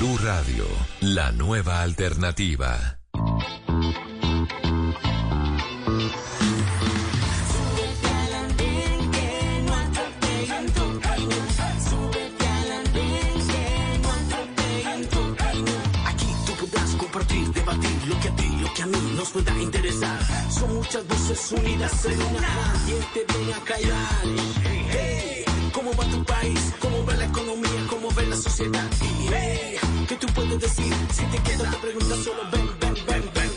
Blue Radio, la nueva alternativa. Aquí tú podrás compartir, debatir lo que a ti, lo que a mí nos pueda interesar. Son muchas voces unidas en una. Nadie te viene a callar. Hey, ¿cómo va tu país? ¿Cómo va la economía? ¿Cómo va la sociedad? Y hey, ¿qué tú puedes decir? Si te quedas te preguntas solo ven, ven, ven, ven.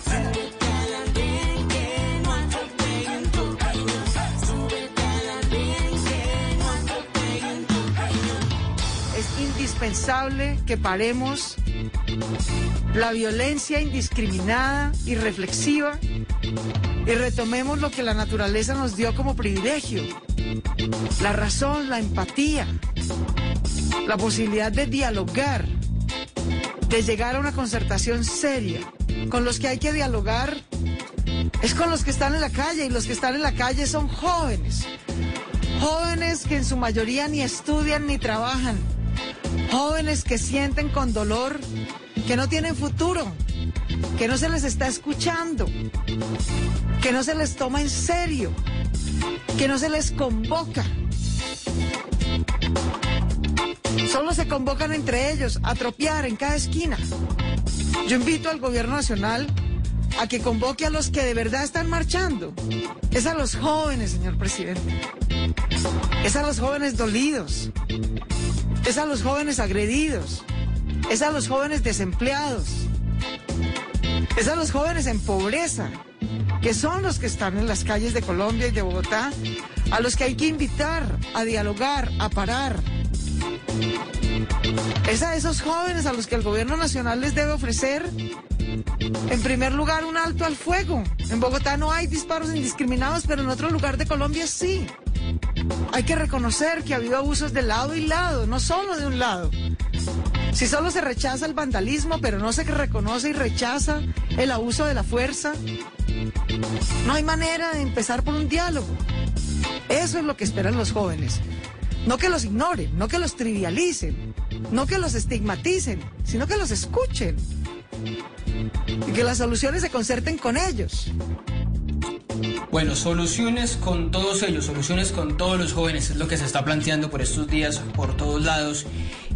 Indispensable que paremos la violencia indiscriminada y reflexiva y retomemos lo que la naturaleza nos dio como privilegio. La razón, la empatía, la posibilidad de dialogar, de llegar a una concertación seria. Con los que hay que dialogar es con los que están en la calle y los que están en la calle son jóvenes. Jóvenes que en su mayoría ni estudian ni trabajan. Jóvenes que sienten con dolor que no tienen futuro, que no se les está escuchando, que no se les toma en serio, que no se les convoca. Solo se convocan entre ellos a tropear en cada esquina. Yo invito al gobierno nacional a que convoque a los que de verdad están marchando. Es a los jóvenes, señor presidente. Es a los jóvenes dolidos. Es a los jóvenes agredidos. Es a los jóvenes desempleados. Es a los jóvenes en pobreza, que son los que están en las calles de Colombia y de Bogotá, a los que hay que invitar a dialogar, a parar. Es a esos jóvenes a los que el gobierno nacional les debe ofrecer, en primer lugar, un alto al fuego. En Bogotá no hay disparos indiscriminados, pero en otro lugar de Colombia sí. Hay que reconocer que ha habido abusos de lado y lado, no solo de un lado. Si solo se rechaza el vandalismo, pero no se reconoce y rechaza el abuso de la fuerza, no hay manera de empezar por un diálogo. Eso es lo que esperan los jóvenes. No que los ignoren, no que los trivialicen, no que los estigmaticen, sino que los escuchen. Y que las soluciones se concerten con ellos. Bueno, soluciones con todos ellos, soluciones con todos los jóvenes, es lo que se está planteando por estos días, por todos lados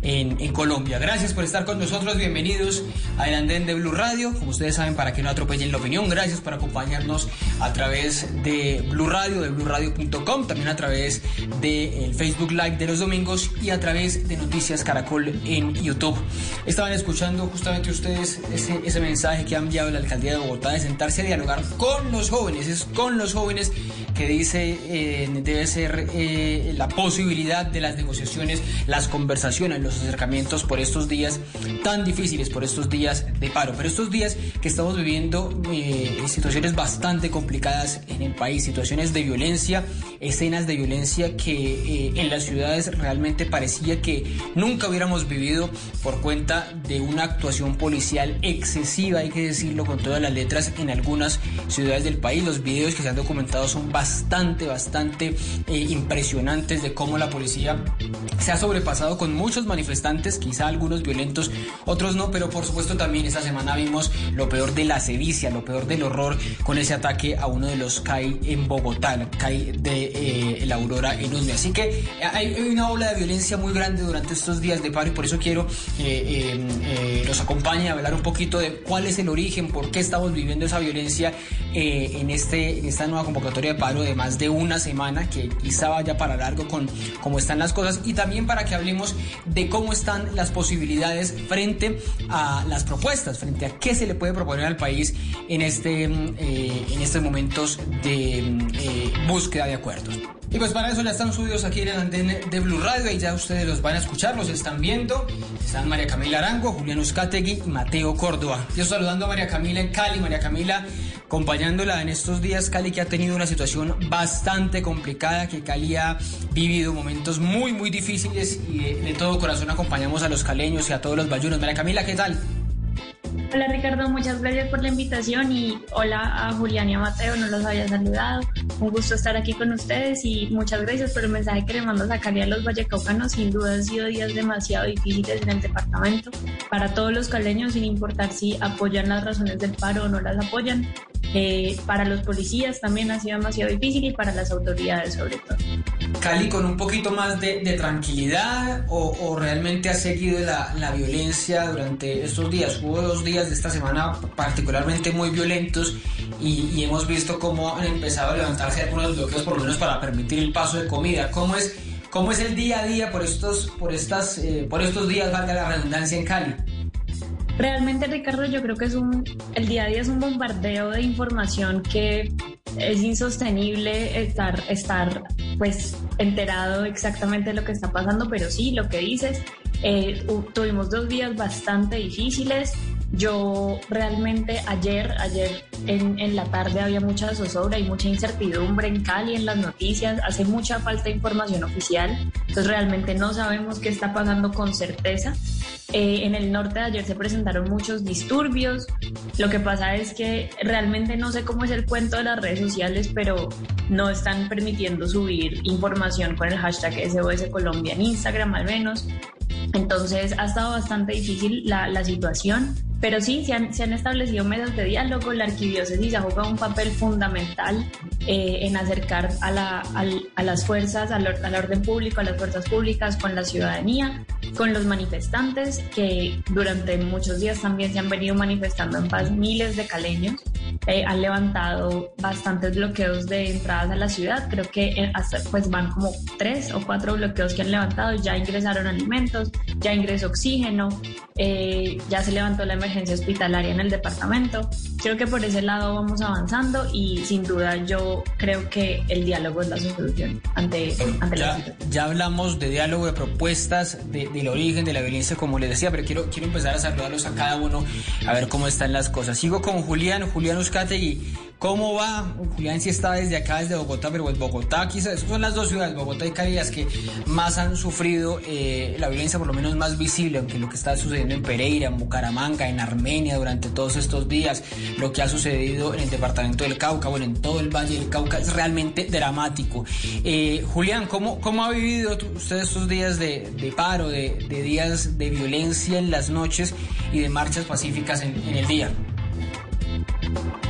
en, Colombia. Gracias por estar con nosotros, bienvenidos al andén de Blue Radio, como ustedes saben, para que no atropellen la opinión, gracias por acompañarnos a través de Blue Radio, de blueradio.com, también a través del Facebook Live de los domingos y a través de Noticias Caracol en YouTube. Estaban escuchando justamente ustedes ese, ese mensaje que ha enviado la alcaldía de Bogotá de sentarse a dialogar con los jóvenes, es con los jóvenes que dice eh, debe ser eh, la posibilidad de las negociaciones, las conversaciones, los acercamientos por estos días tan difíciles, por estos días de paro, pero estos días que estamos viviendo eh, situaciones bastante complicadas en el país, situaciones de violencia, escenas de violencia que en las ciudades realmente parecía que nunca hubiéramos vivido por cuenta de una actuación policial excesiva, hay que decirlo con todas las letras, en algunas ciudades del país. Los videos que se han documentado son bastante, bastante eh, impresionantes de cómo la policía se ha sobrepasado con muchos manifestantes, quizá algunos violentos, otros no, pero por supuesto también esta semana vimos lo peor de la sevicia, lo peor del horror con ese ataque a uno de los CAI en Bogotá, el CAI de eh, la Aurora en Usme. Así que hay, una ola de violencia muy grande durante estos días de paro y por eso quiero eh, los acompañe a hablar un poquito de cuál es el origen, por qué estamos viviendo esa violencia en, este, en esta nueva convocatoria de paro de más de una semana que quizá vaya para largo con cómo están las cosas y también para que hablemos de cómo están las posibilidades frente a las propuestas, frente a qué se le puede proponer al país en, este, eh, en estos momentos de eh, búsqueda de acuerdos. Y pues para eso ya están subidos aquí en el antena de Blue Radio y ya ustedes los van a escuchar, los están viendo. Están María Camila Arango, Julián Uzcategui y Mateo Córdoba. Yo saludando a María Camila en Cali. María Camila acompañándola en estos días. Cali que ha tenido una situación bastante complicada, que Cali ha vivido momentos muy, muy difíciles y de, de todo corazón acompañamos a los caleños y a todos los bayunos. María Camila, ¿qué tal? Hola Ricardo, muchas gracias por la invitación y hola a Julián y a Mateo, no los había saludado. Un gusto estar aquí con ustedes y muchas gracias por el mensaje que le mando a Zacarías a los vallecaucanos. Sin duda han sido días demasiado difíciles en el departamento para todos los caleños, sin importar si apoyan las razones del paro o no las apoyan. Eh, para los policías también ha sido demasiado difícil y para las autoridades sobre todo. Cali con un poquito más de, de tranquilidad o, o, realmente ha seguido la, la, violencia durante estos días. Hubo dos días de esta semana particularmente muy violentos y, y hemos visto cómo han empezado a levantarse algunos bloqueos por lo menos para permitir el paso de comida. ¿Cómo es, cómo es el día a día por estos, por estas, eh, por estos días, valga la redundancia, en Cali? Realmente, Ricardo, yo creo que es un, el día a día es un bombardeo de información que es insostenible estar, estar pues enterado exactamente de lo que está pasando, pero sí, lo que dices, eh, tuvimos dos días bastante difíciles. Yo realmente ayer, ayer en, en, la tarde había mucha zozobra y mucha incertidumbre en Cali, en las noticias, hace mucha falta de información oficial, entonces realmente no sabemos qué está pasando con certeza. Eh, en el norte de ayer se presentaron muchos disturbios. Lo que pasa es que realmente no sé cómo es el cuento de las redes sociales, pero no están permitiendo subir información con el hashtag SOS Colombia en Instagram al menos. Entonces ha estado bastante difícil la, la situación. Pero sí, se han, se han, establecido mesas de diálogo, la arquidiócesis ha jugado un papel fundamental eh, en acercar a, la, a, a las fuerzas, al, al, orden público, a las fuerzas públicas, con la ciudadanía, con los manifestantes, que durante muchos días también se han venido manifestando en paz miles de caleños. Eh, han levantado bastantes bloqueos de entradas a la ciudad, creo que hasta, pues van como tres o cuatro bloqueos que han levantado, ya ingresaron alimentos, ya ingresó oxígeno, eh, ya se levantó la emergencia hospitalaria en el departamento. Creo que por ese lado vamos avanzando y sin duda yo creo que el diálogo es la solución ante, ante ya, la situación. Ya hablamos de diálogo, de propuestas, de, del origen de la violencia, como les decía, pero quiero, quiero empezar a saludarlos a cada uno, a ver cómo están las cosas. Sigo con Julián, Julián Uzcategui. ¿Cómo va? Julián sí está desde acá, desde Bogotá, pero pues Bogotá quizás, son las dos ciudades, Bogotá y Cali, las que más han sufrido eh, la violencia, por lo menos más visible, aunque lo que está sucediendo en Pereira, en Bucaramanga, en Armenia durante todos estos días, lo que ha sucedido en el departamento del Cauca, bueno, en todo el Valle del Cauca, es realmente dramático. Eh, Julián, ¿cómo, ¿cómo ha vivido usted estos días de, paro, de, días de violencia en las noches y de marchas pacíficas en, en el día?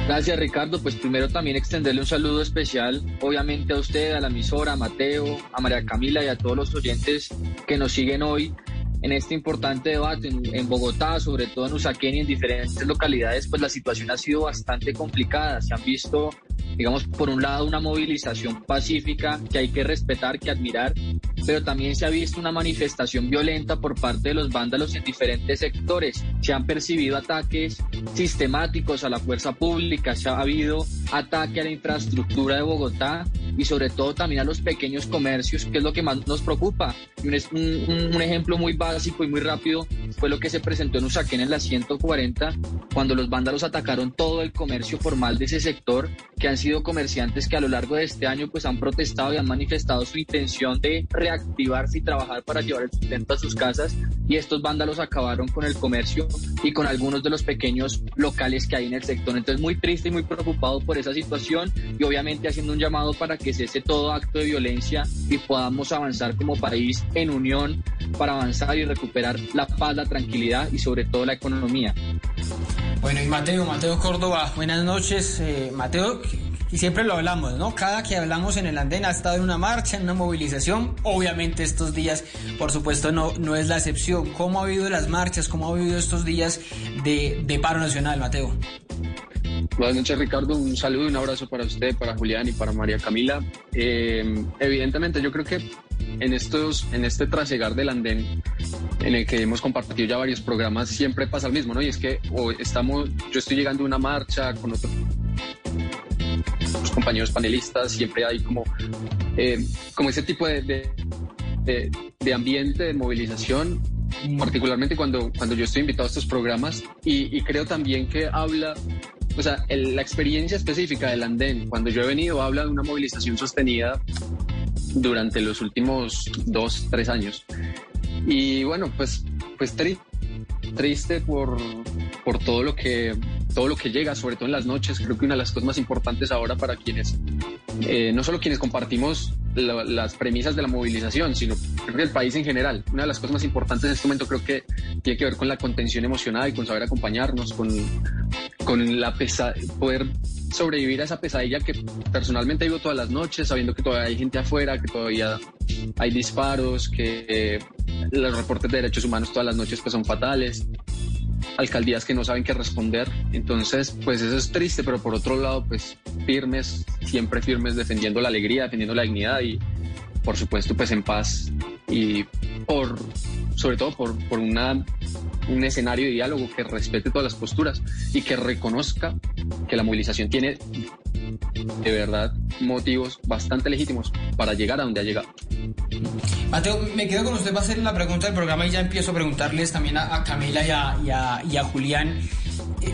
Gracias Ricardo, pues primero también extenderle un saludo especial obviamente a usted, a la emisora, a Mateo, a María Camila y a todos los oyentes que nos siguen hoy en este importante debate en, Bogotá, sobre todo en Usaquén y en diferentes localidades, pues la situación ha sido bastante complicada. Se han visto, digamos, por un lado una movilización pacífica que hay que respetar, que admirar, pero también se ha visto una manifestación violenta por parte de los vándalos en diferentes sectores. Se han percibido ataques sistemáticos a la fuerza pública, se ha habido ataque a la infraestructura de Bogotá y sobre todo también a los pequeños comercios, que es lo que más nos preocupa. Un, un, un ejemplo muy básico y muy rápido fue lo que se presentó en Usaquén en la 140, cuando los vándalos atacaron todo el comercio formal de ese sector, que han sido comerciantes que a lo largo de este año pues han protestado y han manifestado su intención de reactivarse y trabajar para llevar el sustento a sus casas y estos vándalos acabaron con el comercio y con algunos de los pequeños locales que hay en el sector. Entonces muy triste y muy preocupado por esa situación y obviamente haciendo un llamado para que cese todo acto de violencia y podamos avanzar como país en unión para avanzar y recuperar la paz, la tranquilidad y sobre todo la economía. Bueno, y Mateo, Mateo Córdoba, buenas noches. Eh, Mateo, y siempre lo hablamos, ¿no? Cada que hablamos en el andén ha estado en una marcha, en una movilización. Obviamente estos días, por supuesto, no, no es la excepción. ¿Cómo ha habido las marchas? ¿Cómo ha habido estos días de, de paro nacional, Mateo? Buenas noches, Ricardo. Un saludo y un abrazo para usted, para Julián y para María Camila. Eh, evidentemente, yo creo que en, estos, en este trasegar del andén en el que hemos compartido ya varios programas, siempre pasa lo mismo, ¿no? Y es que o estamos, yo estoy llegando a una marcha con otros compañeros panelistas, siempre hay como, eh, como ese tipo de, de, de, ambiente de movilización particularmente cuando, cuando yo estoy invitado a estos programas y, y creo también que habla o sea, la experiencia específica del andén, cuando yo he venido, habla de una movilización sostenida durante los últimos dos, tres años. Y bueno, pues, pues triste por, por todo lo que todo lo que llega, sobre todo en las noches. Creo que una de las cosas más importantes ahora para quienes, eh, no solo quienes compartimos las premisas de la movilización, sino creo que el país en general. Una de las cosas más importantes en este momento creo que tiene que ver con la contención emocional, con saber acompañarnos, con, con la pesa poder sobrevivir a esa pesadilla que personalmente vivo todas las noches, sabiendo que todavía hay gente afuera, que todavía hay disparos, que eh, los reportes de derechos humanos todas las noches pues son fatales alcaldías que no saben qué responder. Entonces, pues eso es triste, pero por otro lado, pues firmes, siempre firmes, defendiendo la alegría, defendiendo la dignidad y, por supuesto, pues en paz y por, sobre todo por, por una, un escenario de diálogo que respete todas las posturas y que reconozca que la movilización tiene de verdad motivos bastante legítimos para llegar a donde ha llegado. Mateo, me quedo con usted va a hacer la pregunta del programa y ya empiezo a preguntarles también a, Camila y a, y a Julián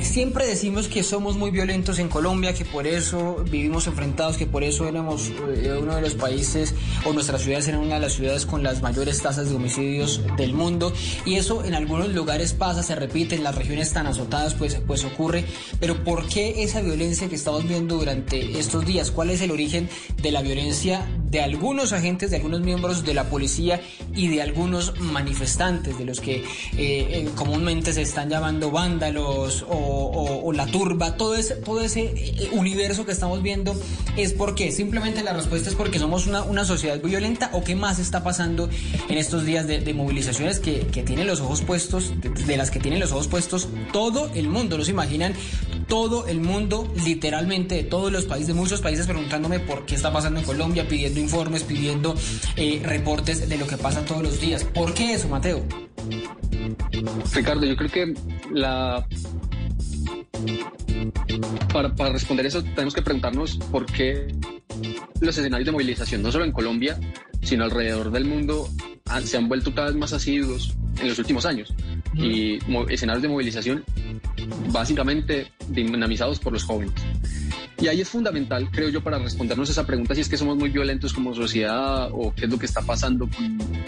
siempre decimos que somos muy violentos en Colombia, que por eso vivimos enfrentados, que por eso éramos eh, uno de los países o nuestras ciudades eran una de las ciudades con las mayores tasas de homicidios del mundo y eso en algunos lugares pasa, se repite, en las regiones tan azotadas pues, pues ocurre, pero ¿por qué esa violencia que estamos viendo durante estos días? ¿Cuál es el origen de la violencia de algunos agentes, de algunos miembros de la policía y de algunos manifestantes, de los que eh, eh, comúnmente se están llamando vándalos o, la turba, todo ese, todo ese eh, universo que estamos viendo, es porque simplemente la respuesta es porque somos una, una sociedad violenta o qué más está pasando en estos días de, movilizaciones que, que, tienen los ojos puestos, de, las que tienen los ojos puestos todo el mundo, ¿no imaginan? Todo el mundo, literalmente de todos los países, de muchos países preguntándome por qué está pasando en Colombia, pidiendo informes, pidiendo eh, reportes de lo que pasa todos los días. ¿Por qué eso, Mateo? Ricardo, yo creo que la para, para, responder eso tenemos que preguntarnos por qué los escenarios de movilización, no solo en Colombia, sino alrededor del mundo, se han vuelto cada vez más asiduos en los últimos años. Y escenarios de movilización básicamente dinamizados por los jóvenes. Y ahí es fundamental, creo yo, para respondernos esa pregunta si es que somos muy violentos como sociedad o qué es lo que está pasando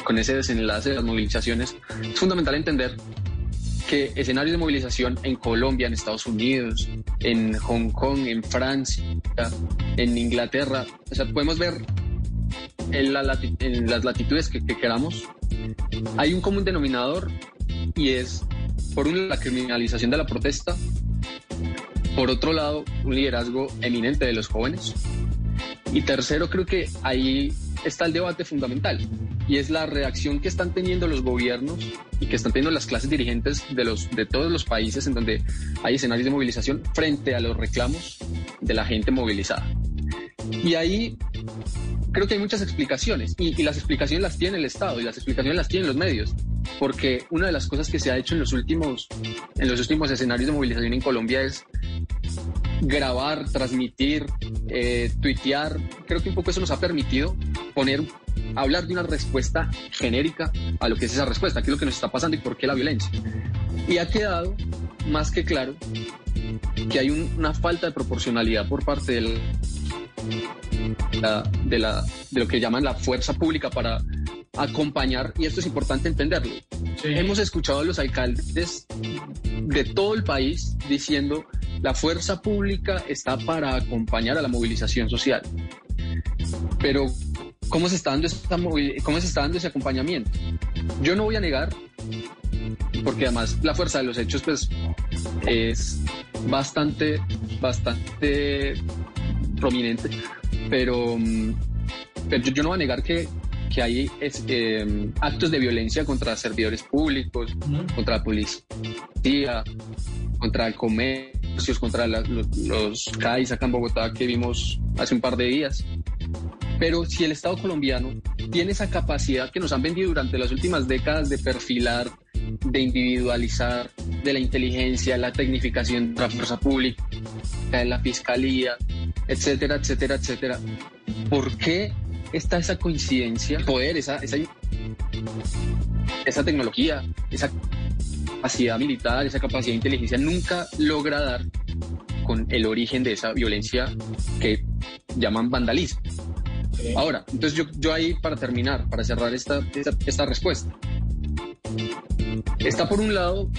con, ese desenlace de las movilizaciones. Es fundamental entender que escenarios de movilización en Colombia, en Estados Unidos, en Hong Kong, en Francia, en Inglaterra, o sea, podemos ver en, las latitudes que, queramos, hay un común denominador y es, por un lado, la criminalización de la protesta, por otro lado, un liderazgo eminente de los jóvenes, y tercero, creo que ahí está el debate fundamental y es la reacción que están teniendo los gobiernos y que están teniendo las clases dirigentes de, los, de todos los países en donde hay escenarios de movilización frente a los reclamos de la gente movilizada. Y ahí creo que hay muchas explicaciones y, las explicaciones las tiene el Estado y las explicaciones las tienen los medios, porque una de las cosas que se ha hecho en los últimos, en los últimos escenarios de movilización en Colombia es grabar, transmitir, eh, tuitear. Creo que un poco eso nos ha permitido poner, hablar de una respuesta genérica a lo que es esa respuesta, qué es lo que nos está pasando y por qué la violencia. Y ha quedado más que claro que hay una falta de proporcionalidad por parte del, de, la, de lo que llaman la fuerza pública para acompañar, y esto es importante entenderlo. Hemos escuchado a los alcaldes de todo el país diciendo la fuerza pública está para acompañar a la movilización social. Pero, ¿cómo se está dando, esta cómo se está dando ese acompañamiento? Yo no voy a negar, porque además la fuerza de los hechos pues, es bastante, bastante prominente, pero, pero yo no voy a negar que que hay em, actos de violencia contra servidores públicos, contra la policía, contra el comercio, contra los, los CAIs acá en Bogotá que vimos hace un par de días. Pero si el Estado colombiano tiene esa capacidad que nos han vendido durante las últimas décadas de perfilar, de individualizar, de la inteligencia, la tecnificación de la fuerza pública, de la fiscalía, etcétera, etcétera, etcétera, ¿por qué está esa coincidencia, poder, esa, esa, esa tecnología, esa capacidad militar, esa capacidad de inteligencia nunca logra dar con el origen de esa violencia que llaman vandalismo. Ahora, entonces yo, yo ahí para terminar, para cerrar esta, esta, esta respuesta, está por un lado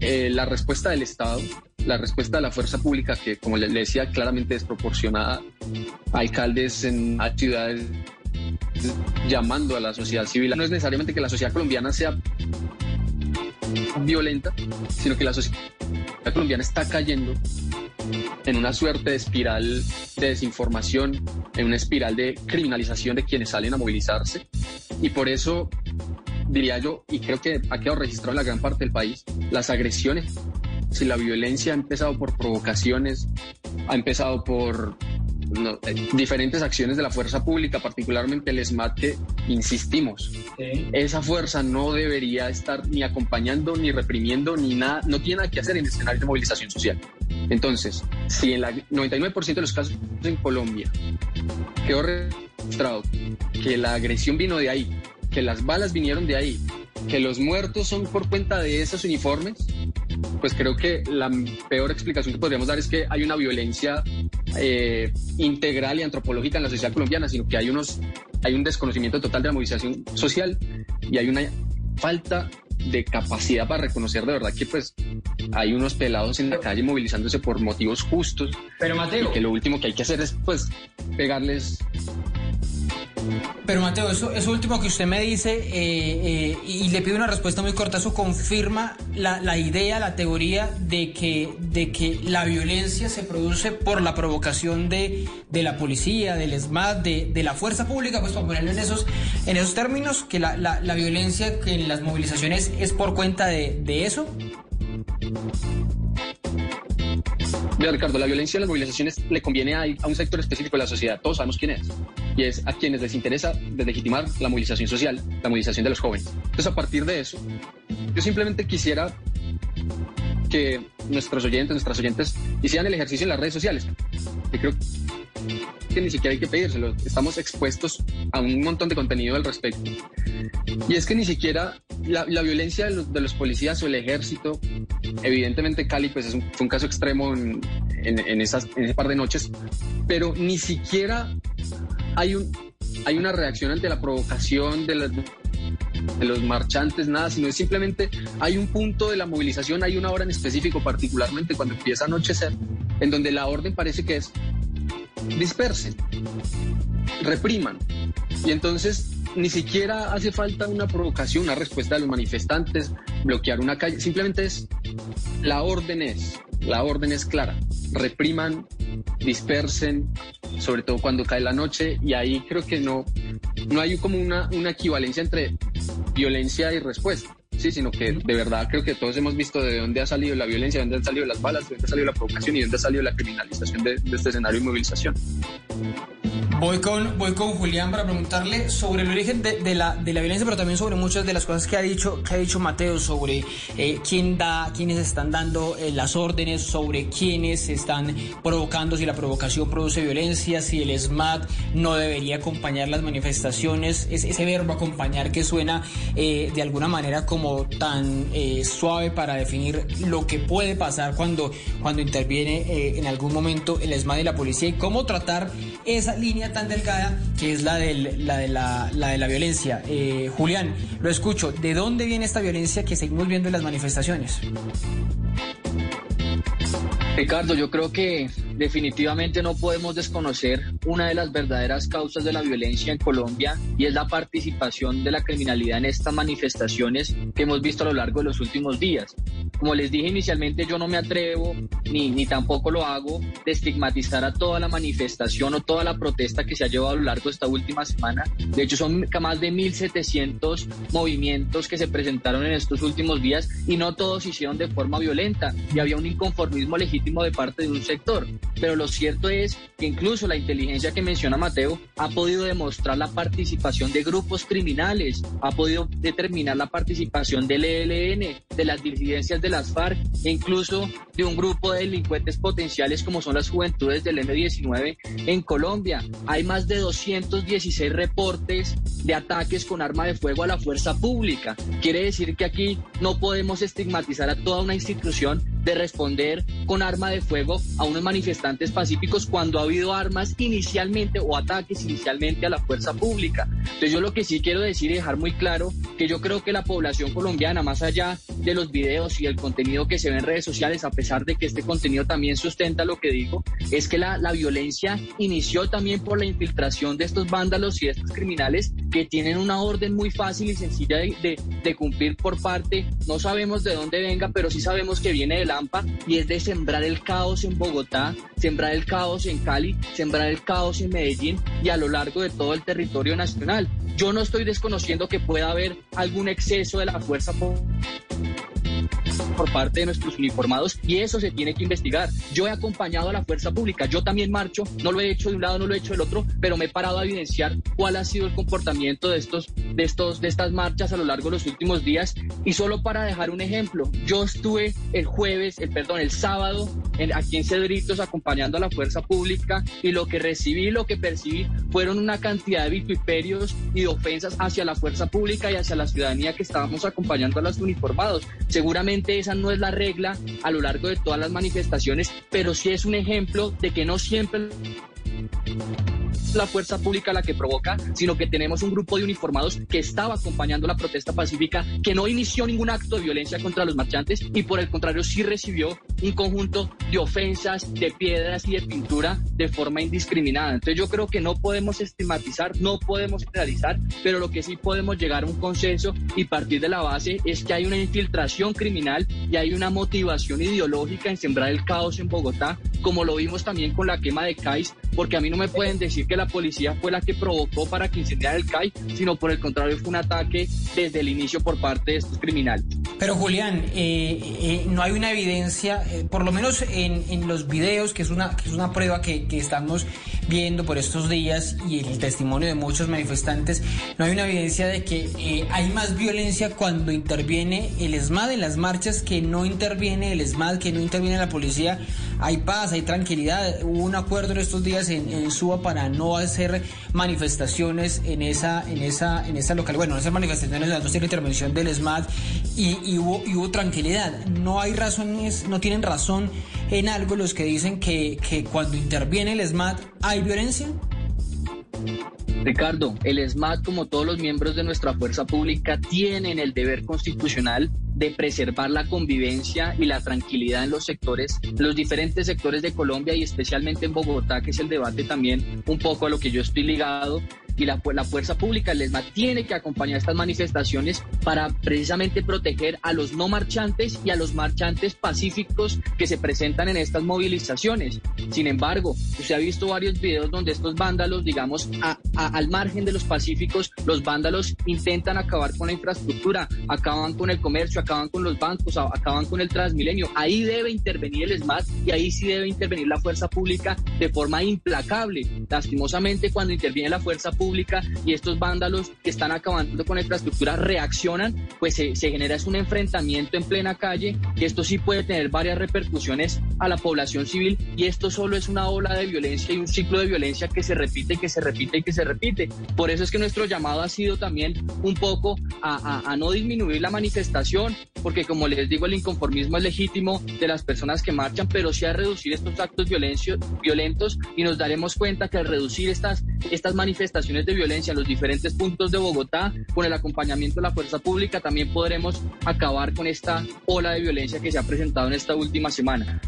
eh, la respuesta del Estado, la respuesta de la fuerza pública, que como le, decía, claramente desproporcionada, alcaldes en ciudades llamando a la sociedad civil. No es necesariamente que la sociedad colombiana sea violenta, sino que la sociedad colombiana está cayendo en una suerte de espiral de desinformación, en una espiral de criminalización de quienes salen a movilizarse. Y por eso diría yo, y creo que ha quedado registrado en la gran parte del país, las agresiones, si la violencia ha empezado por provocaciones, ha empezado por no, eh, diferentes acciones de la fuerza pública, particularmente el SMAT, que insistimos, esa fuerza no debería estar ni acompañando, ni reprimiendo, ni nada, no tiene nada que hacer en el escenario de movilización social. Entonces, si en el 99% de los casos en Colombia quedó registrado que la agresión vino de ahí, que las balas vinieron de ahí, que los muertos son por cuenta de esos uniformes, pues creo que la peor explicación que podríamos dar es que hay una violencia eh, integral y antropológica en la sociedad colombiana, sino que hay, unos, hay un desconocimiento total de la movilización social y hay una falta de capacidad para reconocer de verdad que pues hay unos pelados en la calle movilizándose por motivos justos Pero Mateo, y que lo último que hay que hacer es pues pegarles pero Mateo, eso, eso último que usted me dice, eh, eh, y le pido una respuesta muy corta, eso confirma la, la idea, la teoría de que, de que la violencia se produce por la provocación de, de la policía, del SMAT, de, de la fuerza pública, pues para ponerlo en esos, en esos términos, que la, la, la violencia que en las movilizaciones es por cuenta de, de eso. Mira, Ricardo, la violencia en las movilizaciones le conviene a, a, un sector específico de la sociedad, todos sabemos quién es, y es a quienes les interesa deslegitimar la movilización social, la movilización de los jóvenes. Entonces, a partir de eso, yo simplemente quisiera que nuestros oyentes, nuestras oyentes, hicieran el ejercicio en las redes sociales, que creo que ni siquiera hay que pedírselo, estamos expuestos a un montón de contenido al respecto. Y es que ni siquiera la, la violencia de los, de los, policías o el ejército, evidentemente Cali pues es un, fue un caso extremo en, en, en, esas, en ese par de noches, pero ni siquiera hay, un, hay una reacción ante la provocación de, la, de los marchantes, nada, sino es simplemente hay un punto de la movilización, hay una hora en específico, particularmente cuando empieza a anochecer, en donde la orden parece que es dispersen, repriman. Y entonces ni siquiera hace falta una provocación, una respuesta de los manifestantes, bloquear una calle, simplemente es, la orden es, la orden es clara, repriman, dispersen, sobre todo cuando cae la noche, y ahí creo que no, no hay como una, una equivalencia entre violencia y respuesta. Sí, sino que de verdad creo que todos hemos visto de dónde ha salido la violencia, de dónde han salido las balas, de dónde ha salido la provocación y de dónde ha salido la criminalización de, de este escenario de movilización. Voy con, voy con Julián para preguntarle sobre el origen de, la, de la violencia, pero también sobre muchas de las cosas que ha dicho, que ha dicho Mateo, sobre eh, quién da, quiénes están dando eh, las órdenes, sobre quiénes están provocando, si la provocación produce violencia, si el SMAT no debería acompañar las manifestaciones, es ese verbo acompañar que suena eh, de alguna manera como tan eh, suave para definir lo que puede pasar cuando, cuando interviene eh, en algún momento el SMAT y la policía y cómo tratar esa línea tan delgada que es la, del, la, de, la, de la violencia. Eh, Julián, lo escucho. ¿De dónde viene esta violencia que seguimos viendo en las manifestaciones? Ricardo, yo creo que definitivamente no podemos desconocer una de las verdaderas causas de la violencia en Colombia y es la participación de la criminalidad en estas manifestaciones que hemos visto a lo largo de los últimos días. Como les dije inicialmente, yo no me atrevo ni, ni tampoco lo hago de estigmatizar a toda la manifestación o toda la protesta que se ha llevado a lo largo de esta última semana. De hecho, son más de 1.700 movimientos que se presentaron en estos últimos días y no todos hicieron de forma violenta y había un inconformismo legítimo de parte de un sector. Pero lo cierto es que incluso la inteligencia que menciona Mateo ha podido demostrar la participación de grupos criminales, ha podido determinar la participación del ELN, de las disidencias de las FARC e incluso de un grupo de delincuentes potenciales como son las juventudes del M19 en Colombia. Hay más de 216 reportes de ataques con arma de fuego a la fuerza pública. Quiere decir que aquí no podemos estigmatizar a toda una institución de responder con arma de fuego a unos manifestantes pacíficos cuando ha habido armas inicialmente o ataques inicialmente a la fuerza pública. Entonces yo lo que sí quiero decir y dejar muy claro que yo creo que la población colombiana, más allá de los videos y el contenido que se ve en redes sociales, a pesar de que este contenido también sustenta lo que digo, es que la, la violencia inició también por la infiltración de estos vándalos y de estos criminales que tienen una orden muy fácil y sencilla de, de, de cumplir por parte, no sabemos de dónde venga, pero sí sabemos que viene de la y es de sembrar el caos en Bogotá, sembrar el caos en Cali, sembrar el caos en Medellín y a lo largo de todo el territorio nacional. Yo no estoy desconociendo que pueda haber algún exceso de la fuerza por parte de nuestros uniformados y eso se tiene que investigar. Yo he acompañado a la fuerza pública, yo también marcho, no lo he hecho de un lado, no lo he hecho del otro, pero me he parado a evidenciar cuál ha sido el comportamiento de estos, de estos, de estas marchas a lo largo de los últimos días. Y solo para dejar un ejemplo, yo estuve el jueves, el perdón, el sábado en, aquí en Cedritos acompañando a la fuerza pública y lo que recibí, lo que percibí fueron una cantidad de vituperios y de ofensas hacia la fuerza pública y hacia la ciudadanía que estábamos acompañando a los uniformados. Seguramente no es la regla a lo largo de todas las manifestaciones, pero sí es un ejemplo de que no siempre la fuerza pública la que provoca, sino que tenemos un grupo de uniformados que estaba acompañando la protesta pacífica, que no inició ningún acto de violencia contra los marchantes y por el contrario sí recibió un conjunto de ofensas, de piedras y de pintura de forma indiscriminada. Entonces yo creo que no podemos estigmatizar, no podemos generalizar, pero lo que sí podemos llegar a un consenso y partir de la base es que hay una infiltración criminal y hay una motivación ideológica en sembrar el caos en Bogotá, como lo vimos también con la quema de CAIS, porque a mí no me pueden decir que la policía fue la que provocó para que incendiara el CAI, sino por el contrario fue un ataque desde el inicio por parte de estos criminales. Pero Julián, eh, eh, no hay una evidencia, eh, por lo menos en, en, los videos, que es una, que es una prueba que, que, estamos viendo por estos días y el testimonio de muchos manifestantes, no hay una evidencia de que hay más violencia cuando interviene el ESMAD en las marchas que no interviene el ESMAD, que no interviene la policía. Hay paz, hay tranquilidad. Hubo un acuerdo en estos días en, en Suba para no hacer manifestaciones en esa, en esa, en esa local, bueno, no hacer manifestaciones dando la intervención del SMAT y, y, hubo, y hubo tranquilidad. No hay razones, no tienen razón en algo los que dicen que, que cuando interviene el SMAT hay violencia. Ricardo, el SMAT, como todos los miembros de nuestra fuerza pública, tienen el deber constitucional de preservar la convivencia y la tranquilidad en los sectores, los diferentes sectores de Colombia y especialmente en Bogotá, que es el debate también un poco a lo que yo estoy ligado, y la, la fuerza pública, el ESMA, tiene que acompañar estas manifestaciones para precisamente proteger a los no marchantes y a los marchantes pacíficos que se presentan en estas movilizaciones. Sin embargo, se ha visto varios videos donde estos vándalos, digamos, a, a, al margen de los pacíficos, los vándalos intentan acabar con la infraestructura, acaban con el comercio, acaban con los bancos, acaban con el Transmilenio. Ahí debe intervenir el ESMAD y ahí sí debe intervenir la fuerza pública de forma implacable. Lastimosamente, cuando interviene la fuerza pública, y estos vándalos que están acabando con la infraestructura reaccionan, pues se, se genera es un enfrentamiento en plena calle y esto sí puede tener varias repercusiones a la población civil y esto solo es una ola de violencia y un ciclo de violencia que se repite que se repite y que se repite. Por eso es que nuestro llamado ha sido también un poco a, a, a no disminuir la manifestación, porque como les digo, el inconformismo es legítimo de las personas que marchan, pero sí a reducir estos actos violentos y nos daremos cuenta que al reducir estas, estas manifestaciones de violencia en los diferentes puntos de Bogotá, con el acompañamiento de la fuerza pública, también podremos acabar con esta ola de violencia que se ha presentado en esta última semana.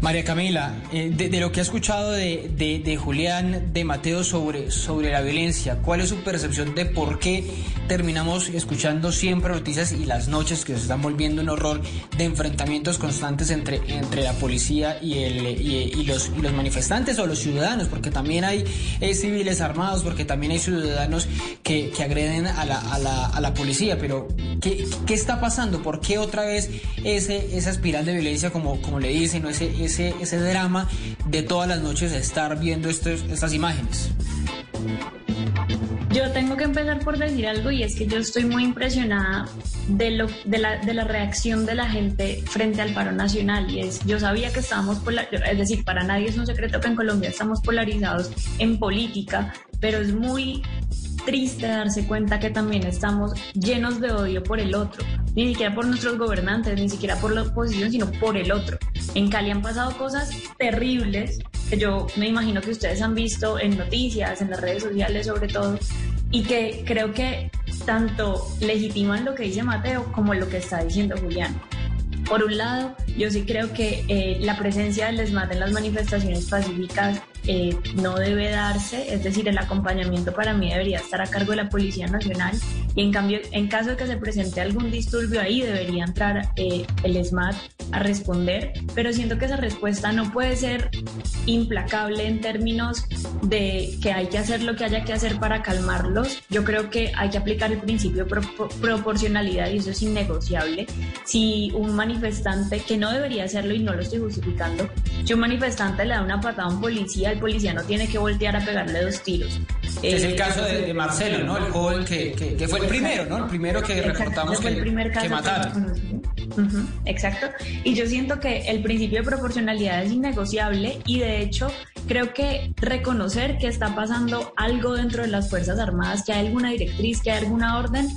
María Camila, eh, de, lo que ha escuchado de, de, Julián, de Mateo sobre, sobre la violencia, ¿cuál es su percepción de por qué terminamos escuchando siempre noticias y las noches que se están volviendo un horror de enfrentamientos constantes entre, entre la policía y, el, y, los, y los manifestantes o los ciudadanos? Porque también hay eh, civiles armados, porque también hay ciudadanos que, que agreden a la, a, la, a la, policía, pero ¿qué, ¿qué, está pasando? ¿Por qué otra vez ese, esa espiral de violencia, como, como le dicen, o ese ese, ese drama de todas las noches estar viendo estos, estas imágenes? Yo tengo que empezar por decir algo y es que yo estoy muy impresionada de, lo, de, la, de la reacción de la gente frente al paro nacional y es, yo sabía que estábamos, es decir, para nadie es un secreto que en Colombia estamos polarizados en política, pero es muy triste darse cuenta que también estamos llenos de odio por el otro, ni siquiera por nuestros gobernantes, ni siquiera por la oposición, sino por el otro. En Cali han pasado cosas terribles que yo me imagino que ustedes han visto en noticias, en las redes sociales sobre todo, y que creo que tanto legitiman lo que dice Mateo como lo que está diciendo Julián. Por un lado, yo sí creo que eh, la presencia del ESMAD en las manifestaciones pacíficas eh, no debe darse, es decir, el acompañamiento para mí debería estar a cargo de la Policía Nacional y en cambio, en caso de que se presente algún disturbio ahí, debería entrar eh, el SMAT a responder, pero siento que esa respuesta no puede ser implacable en términos de que hay que hacer lo que haya que hacer para calmarlos. Yo creo que hay que aplicar el principio de proporcionalidad y eso es innegociable. Si un manifestante, que no debería hacerlo y no lo estoy justificando, si un manifestante le da una patada a un policía, el policía no tiene que voltear a pegarle dos tiros. es el eh, caso de, Marcelo, ¿no? El joven que, que, fue el primero, ¿no? El primero que reportamos que, el primer caso que mataron. exacto. Y yo siento que el principio de proporcionalidad es innegociable y de hecho creo que reconocer que está pasando algo dentro de las Fuerzas Armadas, que hay alguna directriz, que hay alguna orden,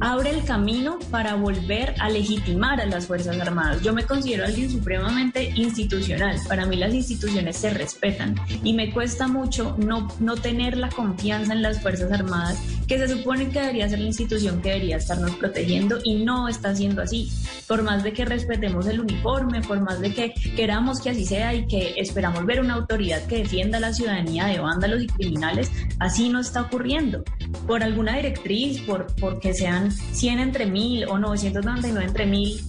abre el camino para volver a legitimar a las Fuerzas Armadas. Yo me considero alguien supremamente institucional. Para mí las instituciones se respetan y me cuesta mucho no, no tener la confianza en las Fuerzas Armadas, que se supone que debería ser la institución que debería estarnos protegiendo y no está siendo así. Por más de que respetemos el uniforme, por más de que queramos que así sea y que esperamos ver una autoridad que defienda a la ciudadanía de vándalos y criminales, así no está ocurriendo. Por alguna directriz, por, por que sean 100 entre 1000 o 999 entre 1000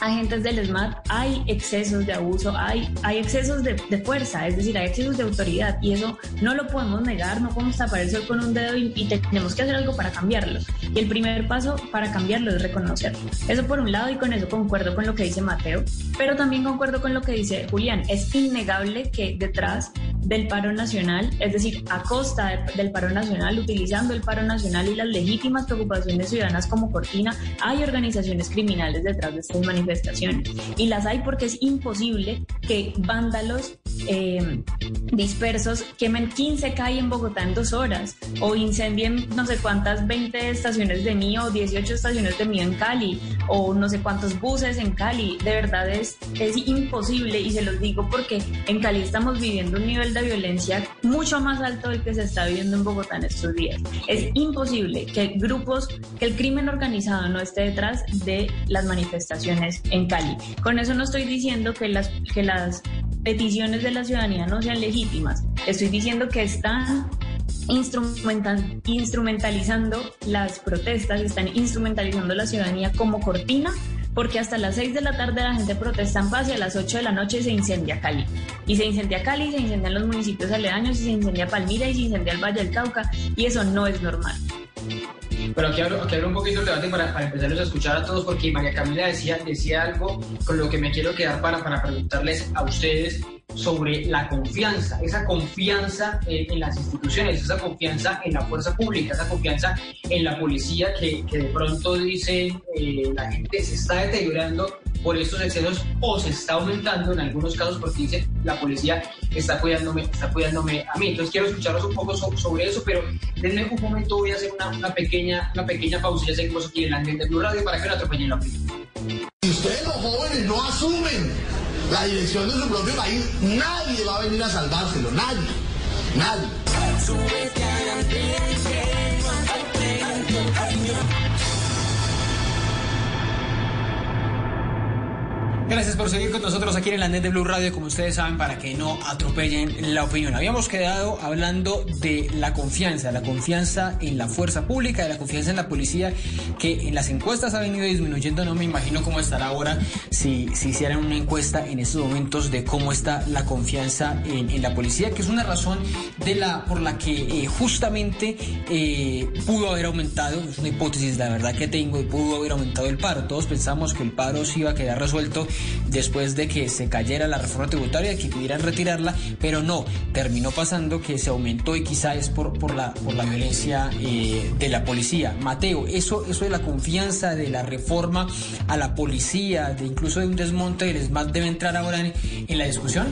agentes del ESMAD hay excesos de abuso, hay, hay excesos de, fuerza, es decir, hay excesos de autoridad y eso no lo podemos negar, no podemos tapar el sol con un dedo y, tenemos que hacer algo para cambiarlo. Y el primer paso para cambiarlo es reconocerlo. Eso por un lado y con eso concuerdo con lo que dice Mateo, pero también concuerdo con lo que dice Julián. Es innegable que detrás del paro nacional, es decir, a costa del paro nacional, utilizando el paro nacional y las legítimas preocupaciones ciudadanas como cortina, hay organizaciones criminales detrás de estas manifestaciones. Y las hay porque es imposible que vándalos eh, dispersos quemen 15 calles en Bogotá en dos horas o incendien no sé cuántas 20 estaciones de mío o 18 estaciones de mío en Cali o no sé cuántos buses en Cali. De verdad es, es imposible y se los digo porque en Cali estamos viviendo un nivel de violencia mucho más alto del que se está viviendo en Bogotá en estos días. Es imposible que grupos, que el crimen organizado no esté detrás de las manifestaciones en Cali. Con eso no estoy diciendo que las, que las peticiones de la ciudadanía no sean legítimas. Estoy diciendo que están instrumental, instrumentalizando las protestas, están instrumentalizando la ciudadanía como cortina, porque hasta las 6 de la tarde la gente protesta en paz y a las 8 de la noche se incendia Cali. Y se incendia Cali, se incendian los municipios aledaños, y se incendia Palmira y se incendia el Valle del Cauca, y eso no es normal. Pero aquí abro, aquí un poquito el debate para, para empezarlos a escuchar a todos, porque María Camila decía, decía algo con lo que me quiero quedar para, para preguntarles a ustedes sobre la confianza, esa confianza en, las instituciones, esa confianza en la fuerza pública, esa confianza en la policía que, que de pronto dice eh, la gente se está deteriorando por estos excesos o se está aumentando en algunos casos porque dice la policía está cuidándome, está cuidándome a mí. Entonces quiero escucharos un poco sobre eso, pero denme un momento, voy a hacer una, una pequeña, una pequeña pausa, ya seguimos aquí en la de Blue Radio para que no atropellen la Si ustedes los jóvenes no asumen la dirección de su propio país, nadie va a venir a salvárselo, nadie, nadie. Gracias por seguir con nosotros aquí en el Andén de Blue Radio, como ustedes saben, para que no atropellen la opinión. Habíamos quedado hablando de la confianza, la confianza en la fuerza pública, de la confianza en la policía, que en las encuestas ha venido disminuyendo. No me imagino cómo estará ahora si, si hicieran una encuesta en estos momentos de cómo está la confianza en, en la policía, que es una razón de la, por la que eh, justamente eh, pudo haber aumentado, es una hipótesis, la verdad que tengo, y pudo haber aumentado el paro. Todos pensamos que el paro se iba a quedar resuelto después de que se cayera la reforma tributaria, que pudieran retirarla, pero no, terminó pasando que se aumentó y quizá es por, por, la, por la violencia eh, de la policía. Mateo, eso, eso de la confianza, de la reforma a la policía, de incluso de un desmonte del ESMAD debe entrar ahora en, en la discusión.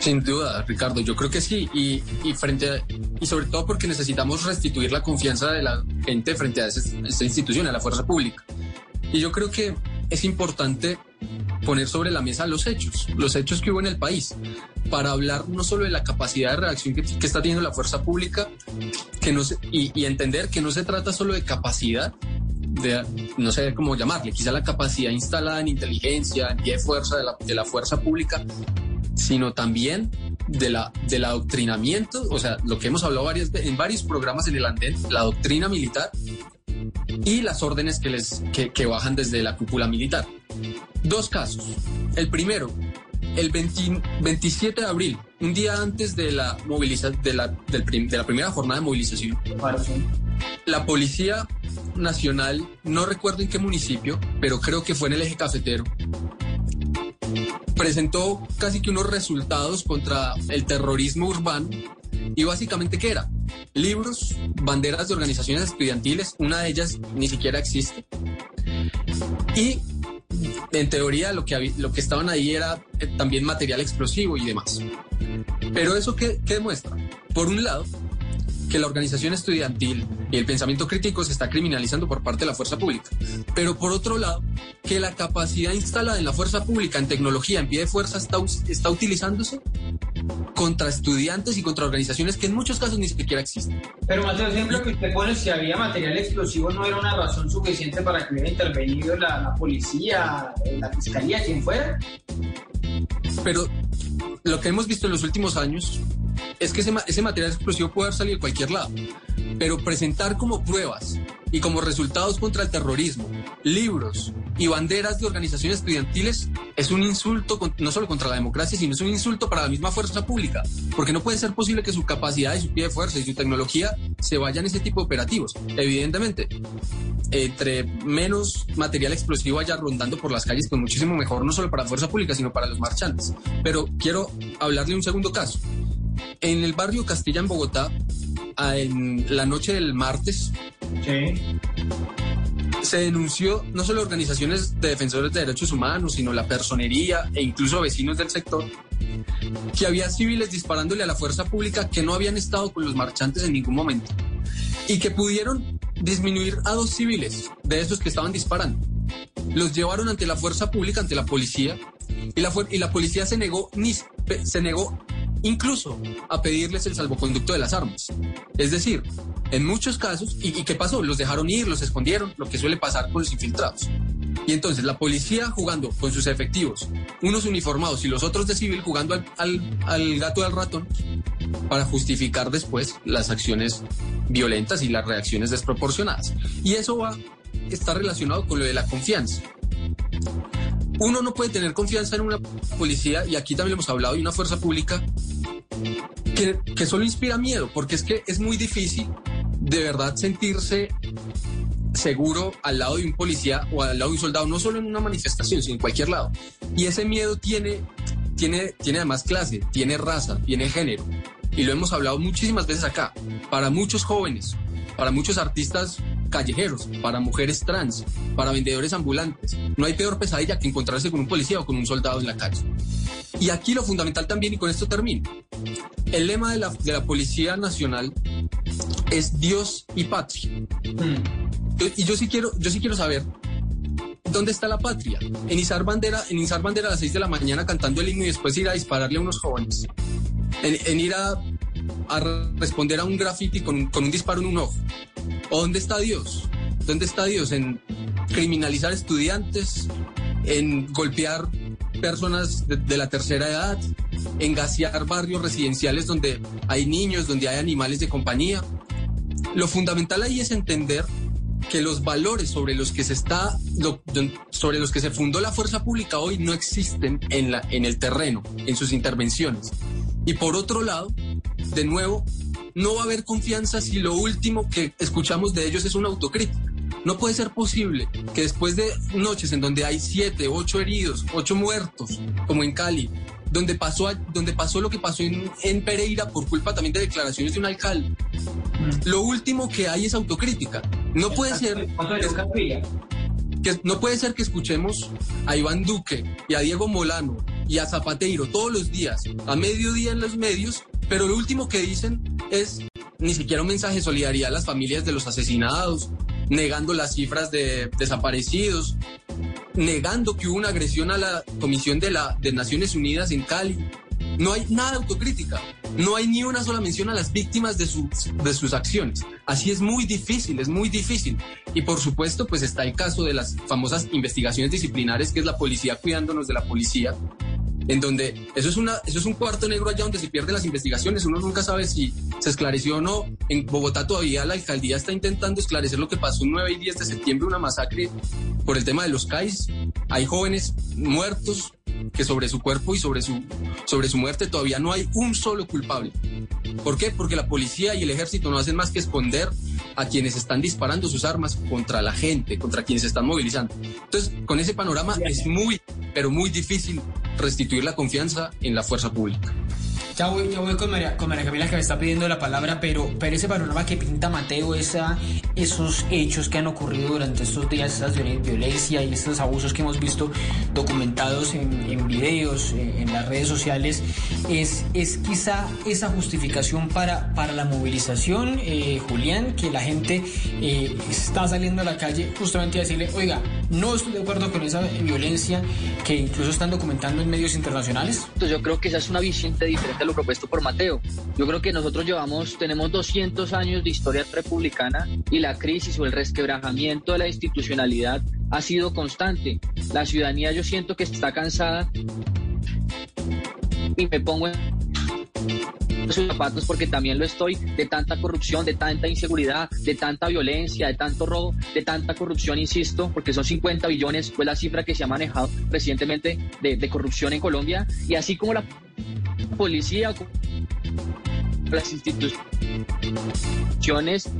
Sin duda, Ricardo, yo creo que sí, y, y frente a- y sobre todo porque necesitamos restituir la confianza de la gente frente a esta institución, a la fuerza pública. Y yo creo que es importante poner sobre la mesa los hechos, los hechos que hubo en el país, para hablar no solo de la capacidad de reacción que, que está teniendo la fuerza pública, que no se- y, y entender que no se trata solo de capacidad, de, no sé cómo llamarle, quizá la capacidad instalada en inteligencia, en pie de fuerza de la, de la fuerza pública, sino también de la, del adoctrinamiento, o sea, lo que hemos hablado varias, en varios programas en el andén, la doctrina militar y las órdenes que, les, que, que bajan desde la cúpula militar. Dos casos. El primero, el 20 27 de abril, un día antes de la, moviliza, de la, del prim- de la primera jornada de movilización, la Policía Nacional, no recuerdo en qué municipio, pero creo que fue en el eje cafetero, presentó casi que unos resultados contra el terrorismo urbano. Y básicamente, ¿qué era? Libros, banderas de organizaciones estudiantiles, una de ellas ni siquiera existe. Y en teoría lo que, lo que estaban ahí era eh, también material explosivo y demás. Pero eso qué, qué demuestra? Por un lado, que la organización estudiantil y el pensamiento crítico se está criminalizando por parte de la fuerza pública. Pero por otro lado, que la capacidad instalada en la fuerza pública en tecnología, en pie de fuerza, está, está utilizándose contra estudiantes y contra organizaciones que en muchos casos ni siquiera existen. Pero Mateo, siempre que usted pone si había material explosivo no era una razón suficiente para que hubiera intervenido la, la policía, la fiscalía, quien fuera. Pero lo que hemos visto en los últimos años es que ese, ma- ese material explosivo puede haber salido de cualquier lado. Pero presentar como pruebas y como resultados contra el terrorismo, libros y banderas de organizaciones estudiantiles es un insulto no solo contra la democracia, sino es un insulto para la misma fuerza pública. Porque no puede ser posible que su capacidad y su pie de fuerza y su tecnología se vayan a ese tipo de operativos. Evidentemente, entre menos material explosivo haya rondando por las calles, pues muchísimo mejor, no solo para la fuerza pública, sino para los marchantes. Pero quiero hablarle un segundo caso. En el barrio Castilla, en Bogotá, en la noche del martes, se denunció no solo organizaciones de defensores de derechos humanos, sino la personería e incluso vecinos del sector, que había civiles disparándole a la fuerza pública que no habían estado con los marchantes en ningún momento y que pudieron disminuir a dos civiles de esos que estaban disparando. Los llevaron ante la fuerza pública, ante la policía, y la, policía se negó, ni, se negó incluso a pedirles el salvoconducto de las armas. Es decir, en muchos casos, ¿y, y qué pasó? Los dejaron ir, los escondieron, lo que suele pasar con los infiltrados. Y entonces la policía jugando con sus efectivos, unos uniformados y los otros de civil jugando al, al- al gato y al ratón, para justificar después las acciones violentas y las reacciones desproporcionadas. Y eso va, está relacionado con lo de la confianza. Uno no puede tener confianza en una policía, y aquí también hemos hablado, y una fuerza pública que, que solo inspira miedo, porque es que es muy difícil de verdad sentirse seguro al lado de un policía o al lado de un soldado, no solo en una manifestación, sino en cualquier lado. Y ese miedo tiene, tiene, tiene además clase, tiene raza, tiene género. Y lo hemos hablado muchísimas veces acá. Para muchos jóvenes, para muchos artistas callejeros, para mujeres trans, para vendedores ambulantes, no hay peor pesadilla que encontrarse con un policía o con un soldado en la calle. Y aquí lo fundamental también, y con esto termino, el lema de la, de la Policía Nacional es Dios y patria. Yo- y yo sí quiero, yo sí quiero saber dónde está la patria. En izar bandera, en izar bandera a las 6 de la mañana cantando el himno y después ir a dispararle a unos jóvenes. En, en ir a, a responder a un graffiti con, un- con un disparo en un ojo. ¿O dónde está Dios? ¿Dónde está Dios? En criminalizar estudiantes, en golpear personas de, la tercera edad, en gasear barrios residenciales donde hay niños, donde hay animales de compañía. Lo fundamental ahí es entender que los valores sobre los que se está sobre los que se fundó la fuerza pública hoy no existen en la en el terreno en sus intervenciones y por otro lado de nuevo no va a haber confianza si lo último que escuchamos de ellos es una autocrítica. No puede ser posible que después de noches en donde hay siete, ocho heridos, ocho muertos, como en Cali, donde pasó, donde pasó lo que pasó en, en Pereira por culpa también de declaraciones de un alcalde, lo último que hay es autocrítica. No puede ser que no puede ser que escuchemos a Iván Duque y a Diego Molano y a Zapateiro todos los días, a mediodía en los medios, pero lo último que dicen es ni siquiera un mensaje de solidaridad a las familias de los asesinados, negando las cifras de desaparecidos, negando que hubo una agresión a la Comisión de, la, de Naciones Unidas en Cali. No hay nada de autocrítica, no hay ni una sola mención a las víctimas de sus, de sus acciones. Así es muy difícil, es muy difícil. Y por supuesto, pues está el caso de las famosas investigaciones disciplinares, que es la policía cuidándonos de la policía, en donde eso es, una, eso es un cuarto negro allá donde se pierden las investigaciones, uno nunca sabe si se esclareció o no. En Bogotá todavía la alcaldía está intentando esclarecer lo que pasó el 9 y 10 de septiembre, una masacre por el tema de los CAIs. Hay jóvenes muertos que sobre su cuerpo y sobre su, sobre su muerte todavía no hay un solo culpable. ¿Por qué? Porque la policía y el ejército no hacen más que esconder a quienes están disparando sus armas contra la gente, contra quienes se están movilizando. Entonces, con ese panorama es muy, pero muy difícil restituir la confianza en la fuerza pública. Ya voy, ya voy con, María, con María Camila que me está pidiendo la palabra, pero, pero ese panorama que pinta Mateo, esa, esos hechos que han ocurrido durante estos días, esa violen- violencia y estos abusos que hemos visto documentados en, en videos, en, en las redes sociales, es, es quizá esa justificación para, para la movilización, eh, Julián, que la gente eh, está saliendo a la calle justamente a decirle, oiga, no estoy de acuerdo con esa violencia que incluso están documentando en medios internacionales. Entonces yo creo que esa es una visión diferente a lo propuesto por Mateo. Yo creo que nosotros llevamos, tenemos 200 años de historia republicana y la crisis o el resquebrajamiento de la institucionalidad ha sido constante. La ciudadanía yo siento que está cansada y me pongo en sus zapatos porque también lo estoy de tanta corrupción, de tanta inseguridad, de tanta violencia, de tanto robo, de tanta corrupción, insisto, porque son 50 billones, fue la cifra que se ha manejado recientemente de, de corrupción en Colombia, y así como la policía, las instituciones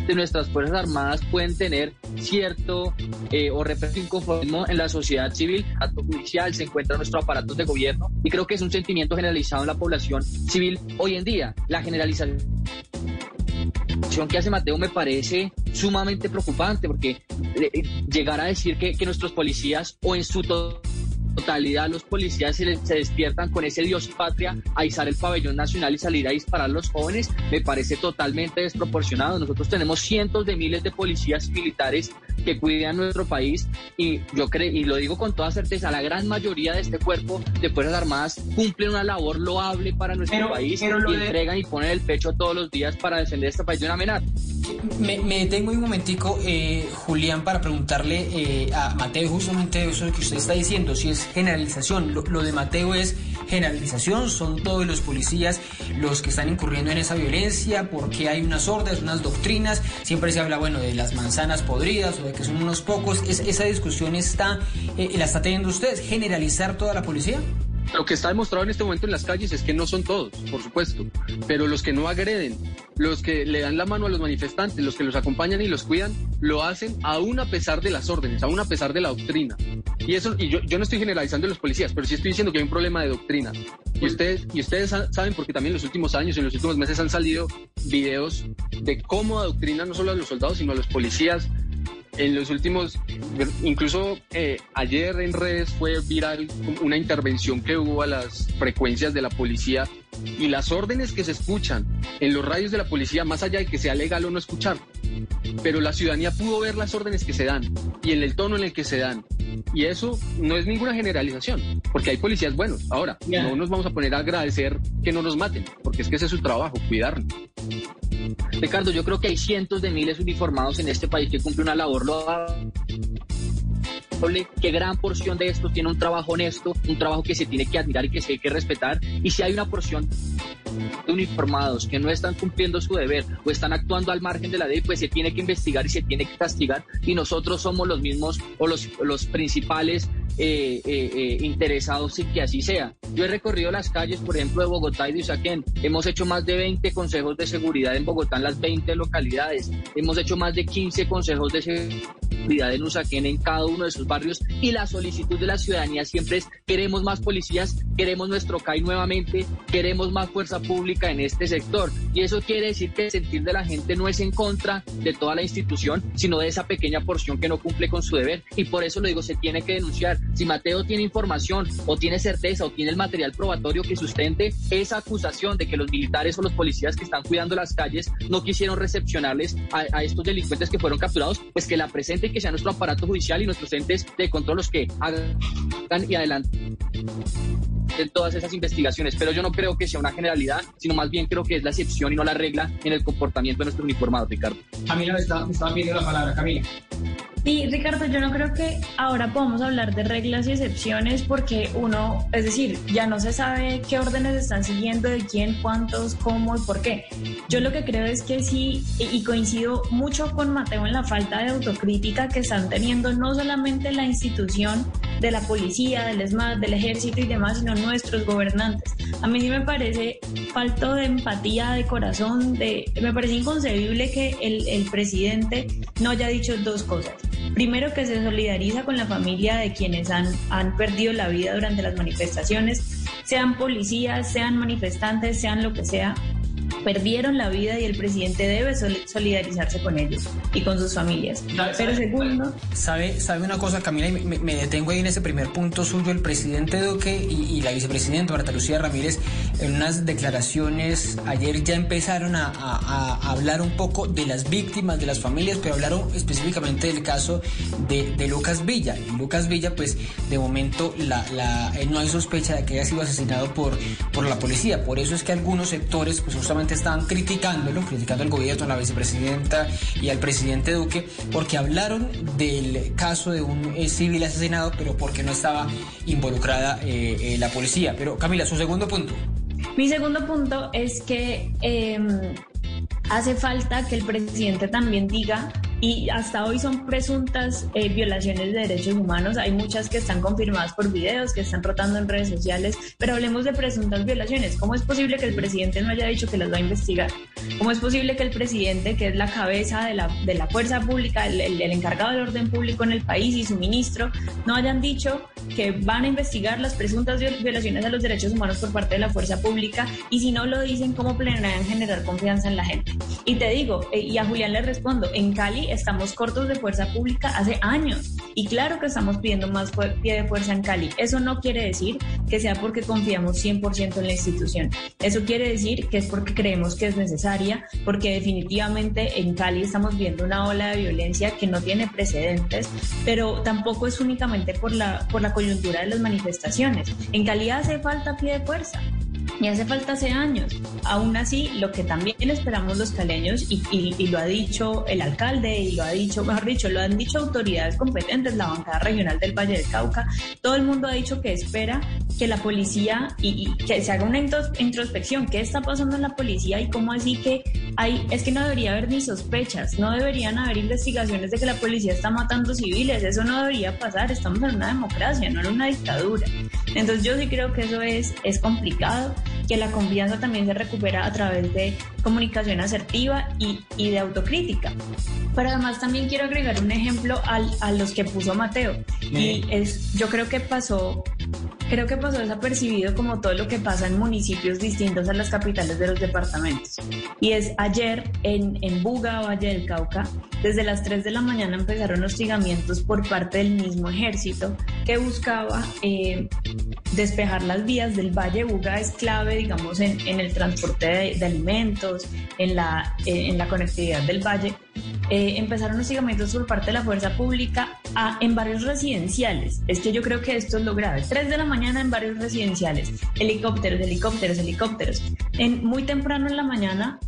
de nuestras Fuerzas Armadas pueden tener cierto eh, o repetir inconformismo en la sociedad civil, acto judicial, se encuentran nuestros aparatos de gobierno y creo que es un sentimiento generalizado en la población civil hoy en día. La generalización que hace Mateo me parece sumamente preocupante porque eh, llegar a decir que, que nuestros policías o en su to- totalidad los policías se, les- se despiertan con ese Dios y patria a izar el pabellón nacional y salir a disparar a los jóvenes, me parece totalmente desproporcionado. Nosotros tenemos cientos de miles de policías militares que cuidan nuestro país y yo creo, y lo digo con toda certeza, la gran mayoría de este cuerpo de Fuerzas Armadas cumplen una labor loable para nuestro Pero- país pero y de- entregan y ponen el pecho todos los días para defender este país de una amenaza. Me, me detengo un momentico, eh, Julián, para preguntarle eh, a Mateo justamente eso que usted está diciendo, si es generalización. Lo, de Mateo es generalización, son todos los policías los que están incurriendo en esa violencia, porque hay unas órdenes, unas doctrinas, siempre se habla, bueno, de las manzanas podridas o de que son unos pocos. Es- esa discusión está, eh, la está teniendo usted, generalizar toda la policía. Lo que está demostrado en este momento en las calles es que no son todos, por supuesto, pero los que no agreden, los que le dan la mano a los manifestantes, los que los acompañan y los cuidan, lo hacen aún a pesar de las órdenes, aún a pesar de la doctrina. Y eso, y yo, no estoy generalizando a los policías, pero sí estoy diciendo que hay un problema de doctrina. Y ustedes, y ustedes sa- saben, porque también en los últimos años, en los últimos meses han salido videos de cómo adoctrinan no solo a los soldados, sino a los policías en los últimos, incluso eh, ayer en redes fue viral una intervención que hubo a las frecuencias de la policía y las órdenes que se escuchan en los radios de la policía, más allá de que sea legal o no escuchar, pero la ciudadanía pudo ver las órdenes que se dan y en el tono en el que se dan. Y eso no es ninguna generalización, porque hay policías buenos. Ahora, no nos vamos a poner a agradecer que no nos maten, porque es que ese es su trabajo, cuidarnos. Ricardo, yo creo que hay cientos de miles uniformados en este país que cumplen una labor loable que gran porción de estos tiene un trabajo honesto, un trabajo que se tiene que admirar y que se hay que respetar. Y si hay una porción de uniformados que no están cumpliendo su deber o están actuando al margen de la ley, pues se tiene que investigar y se tiene que castigar. Y nosotros somos los mismos o los, los principales eh, eh, eh, interesados en que así sea. Yo he recorrido las calles, por ejemplo, de Bogotá y de Usaquén. Hemos hecho más de 20 consejos de seguridad en Bogotá, en las 20 localidades. Hemos hecho más de 15 consejos de seguridad en Usaquén, en cada uno de sus barrios. Y la solicitud de la ciudadanía siempre es, queremos más policías, queremos nuestro CAI nuevamente, queremos más fuerza pública en este sector. Y eso quiere decir que el sentir de la gente no es en contra de toda la institución, sino de esa pequeña porción que no cumple con su deber. Y por eso lo digo, se tiene que denunciar. Si Mateo tiene información o tiene certeza o tiene el material probatorio que sustente esa acusación de que los militares o los policías que están cuidando las calles no quisieron recepcionarles a, estos delincuentes que fueron capturados, pues que la presente y que sea nuestro aparato judicial y nuestros entes de control los que hagan y adelanten en todas esas investigaciones. Pero yo no creo que sea una generalidad, sino más bien creo que es la excepción y no la regla en el comportamiento de nuestros uniformados, Ricardo. Camila, me está, me está pidiendo la palabra, Camila. Sí, Ricardo, yo no creo que ahora podamos hablar de reglas y excepciones porque uno, es decir, ya no se sabe qué órdenes están siguiendo, de quién, cuántos, cómo y por qué. Yo lo que creo es que sí, y coincido mucho con Mateo en la falta de autocrítica que están teniendo no solamente la institución de la policía, del ESMAD, del ejército y demás, sino nuestros gobernantes. A mí sí me parece falto de empatía, de corazón, de, me parece inconcebible que el, presidente no haya dicho dos cosas. Primero, que se solidariza con la familia de quienes han, han perdido la vida durante las manifestaciones, sean policías, sean manifestantes, sean lo que sea, perdieron la vida y el presidente debe solidarizarse con ellos y con sus familias. Pero segundo... ¿Sabe, sabe una cosa, Camila? Y me, detengo ahí en ese primer punto suyo. El presidente Duque y, la vicepresidenta Marta Lucía Ramírez en unas declaraciones ayer ya empezaron a, hablar un poco de las víctimas, de las familias, pero hablaron específicamente del caso de, Lucas Villa. Y Lucas Villa, pues de momento la, la, eh, no hay sospecha de que haya sido asesinado por, por la policía. Por eso es que algunos sectores, pues justamente estaban criticándolo, criticando al gobierno, a la vicepresidenta y al presidente Duque, porque hablaron del caso de un eh, civil asesinado, pero porque no estaba involucrada eh, eh, la policía. Pero Camila, su segundo punto. Mi segundo punto es que em, hace falta que el presidente también diga y hasta hoy son presuntas eh, violaciones de derechos humanos. Hay muchas que están confirmadas por videos, que están rotando en redes sociales, pero hablemos de presuntas violaciones. ¿Cómo es posible que el presidente no haya dicho que las va a investigar? ¿Cómo es posible que el presidente, que es la cabeza de la, de la fuerza pública, el, el, encargado del orden público en el país y su ministro, no hayan dicho que van a investigar las presuntas violaciones a los derechos humanos por parte de la fuerza pública? Y si no lo dicen, ¿cómo planean generar confianza en la gente? Y te digo, eh, y a Julián le respondo, en Cali estamos cortos de fuerza pública hace años y claro que estamos pidiendo más pie de fuerza en Cali. Eso no quiere decir que sea porque confiamos 100% en la institución. Eso quiere decir que es porque creemos que es necesaria, porque definitivamente en Cali estamos viendo una ola de violencia que no tiene precedentes, pero tampoco es únicamente por la, por la coyuntura de las manifestaciones. En Cali hace falta pie de fuerza y hace falta hace años. Aún así, lo que también esperamos los caleños, y, y, lo ha dicho el alcalde, y lo ha dicho, mejor dicho, lo han dicho autoridades competentes, la bancada regional del Valle del Cauca, todo el mundo ha dicho que espera que la policía y, que se haga una introspección, qué está pasando en la policía y cómo así que hay, es que no debería haber ni sospechas, no deberían haber investigaciones de que la policía está matando civiles, eso no debería pasar, estamos en una democracia, no en una dictadura. Entonces yo sí creo que eso es, es complicado que la confianza también se recupera a través de comunicación asertiva y, y de autocrítica. Pero además también quiero agregar un ejemplo al, a los que puso Mateo. Y es, yo creo que pasó creo que pasó desapercibido como todo lo que pasa en municipios distintos a las capitales de los departamentos. Y es ayer en, en Buga, Valle del Cauca, desde las 3 de la mañana empezaron hostigamientos por parte del mismo ejército que buscaba eh, despejar las vías del Valle. Buga es clave, digamos, en, en el transporte de, alimentos, en la, eh, en la conectividad del valle. Eh, empezaron hostigamientos por parte de la fuerza pública a, en barrios residenciales. Es que yo creo que esto es lo grave. 3 de la mañana en barrios residenciales. Helicópteros, helicópteros, helicópteros. En, muy temprano en la mañana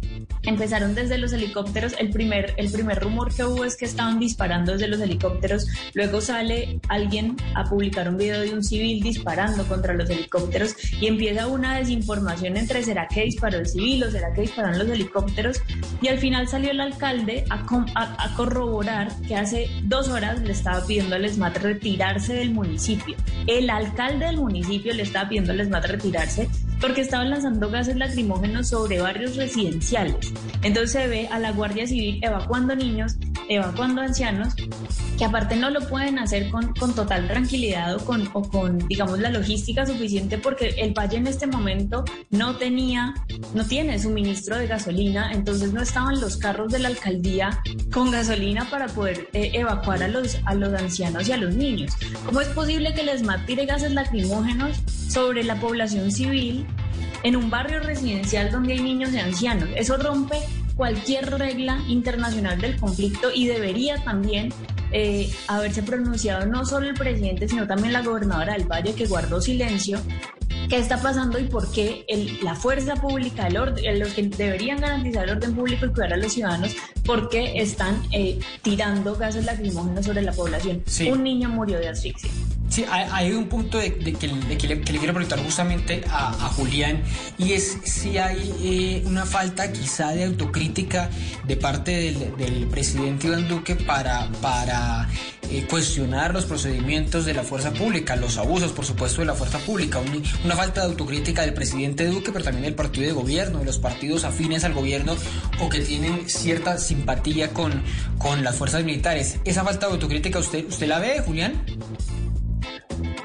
Empezaron desde los helicópteros. El primer, el primer rumor que hubo es que estaban disparando desde los helicópteros. Luego sale alguien a publicar un video de un civil disparando contra los helicópteros y empieza una desinformación entre será que disparó el civil o será que dispararon los helicópteros. Y al final salió el alcalde a, a, corroborar que hace dos horas le estaba pidiendo al ESMAD retirarse del municipio. El alcalde del municipio le estaba pidiendo al ESMAD retirarse porque estaban lanzando gases lacrimógenos sobre barrios residenciales. Entonces se ve a la Guardia Civil evacuando niños, evacuando ancianos, que aparte no lo pueden hacer con, con total tranquilidad o con, o con, digamos, la logística suficiente porque el valle en este momento no tenía, no tiene suministro de gasolina, entonces no estaban los carros de la alcaldía con gasolina para poder eh, evacuar a los, a los ancianos y a los niños. ¿Cómo es posible que les tire gases lacrimógenos sobre la población civil en un barrio residencial donde hay niños y ancianos. Eso rompe cualquier regla internacional del conflicto y debería también eh, haberse pronunciado no solo el presidente, sino también la gobernadora del Valle que guardó silencio. ¿Qué está pasando y por qué la fuerza pública, el orden, los que deberían garantizar el orden público y cuidar a los ciudadanos, por qué están eh, tirando gases lacrimógenos sobre la población? Un niño murió de asfixia. Sí, hay, un punto de, que, le, quiero preguntar justamente a, Julián y es si hay eh, una falta quizá de autocrítica de parte del, presidente Iván Duque para, para eh, cuestionar los procedimientos de la fuerza pública, los abusos por supuesto de la fuerza pública, una falta de autocrítica del presidente Duque pero también del partido de gobierno, de los partidos afines al gobierno o que tienen cierta simpatía con, con las fuerzas militares. ¿Esa falta de autocrítica usted, usted la ve, Julián?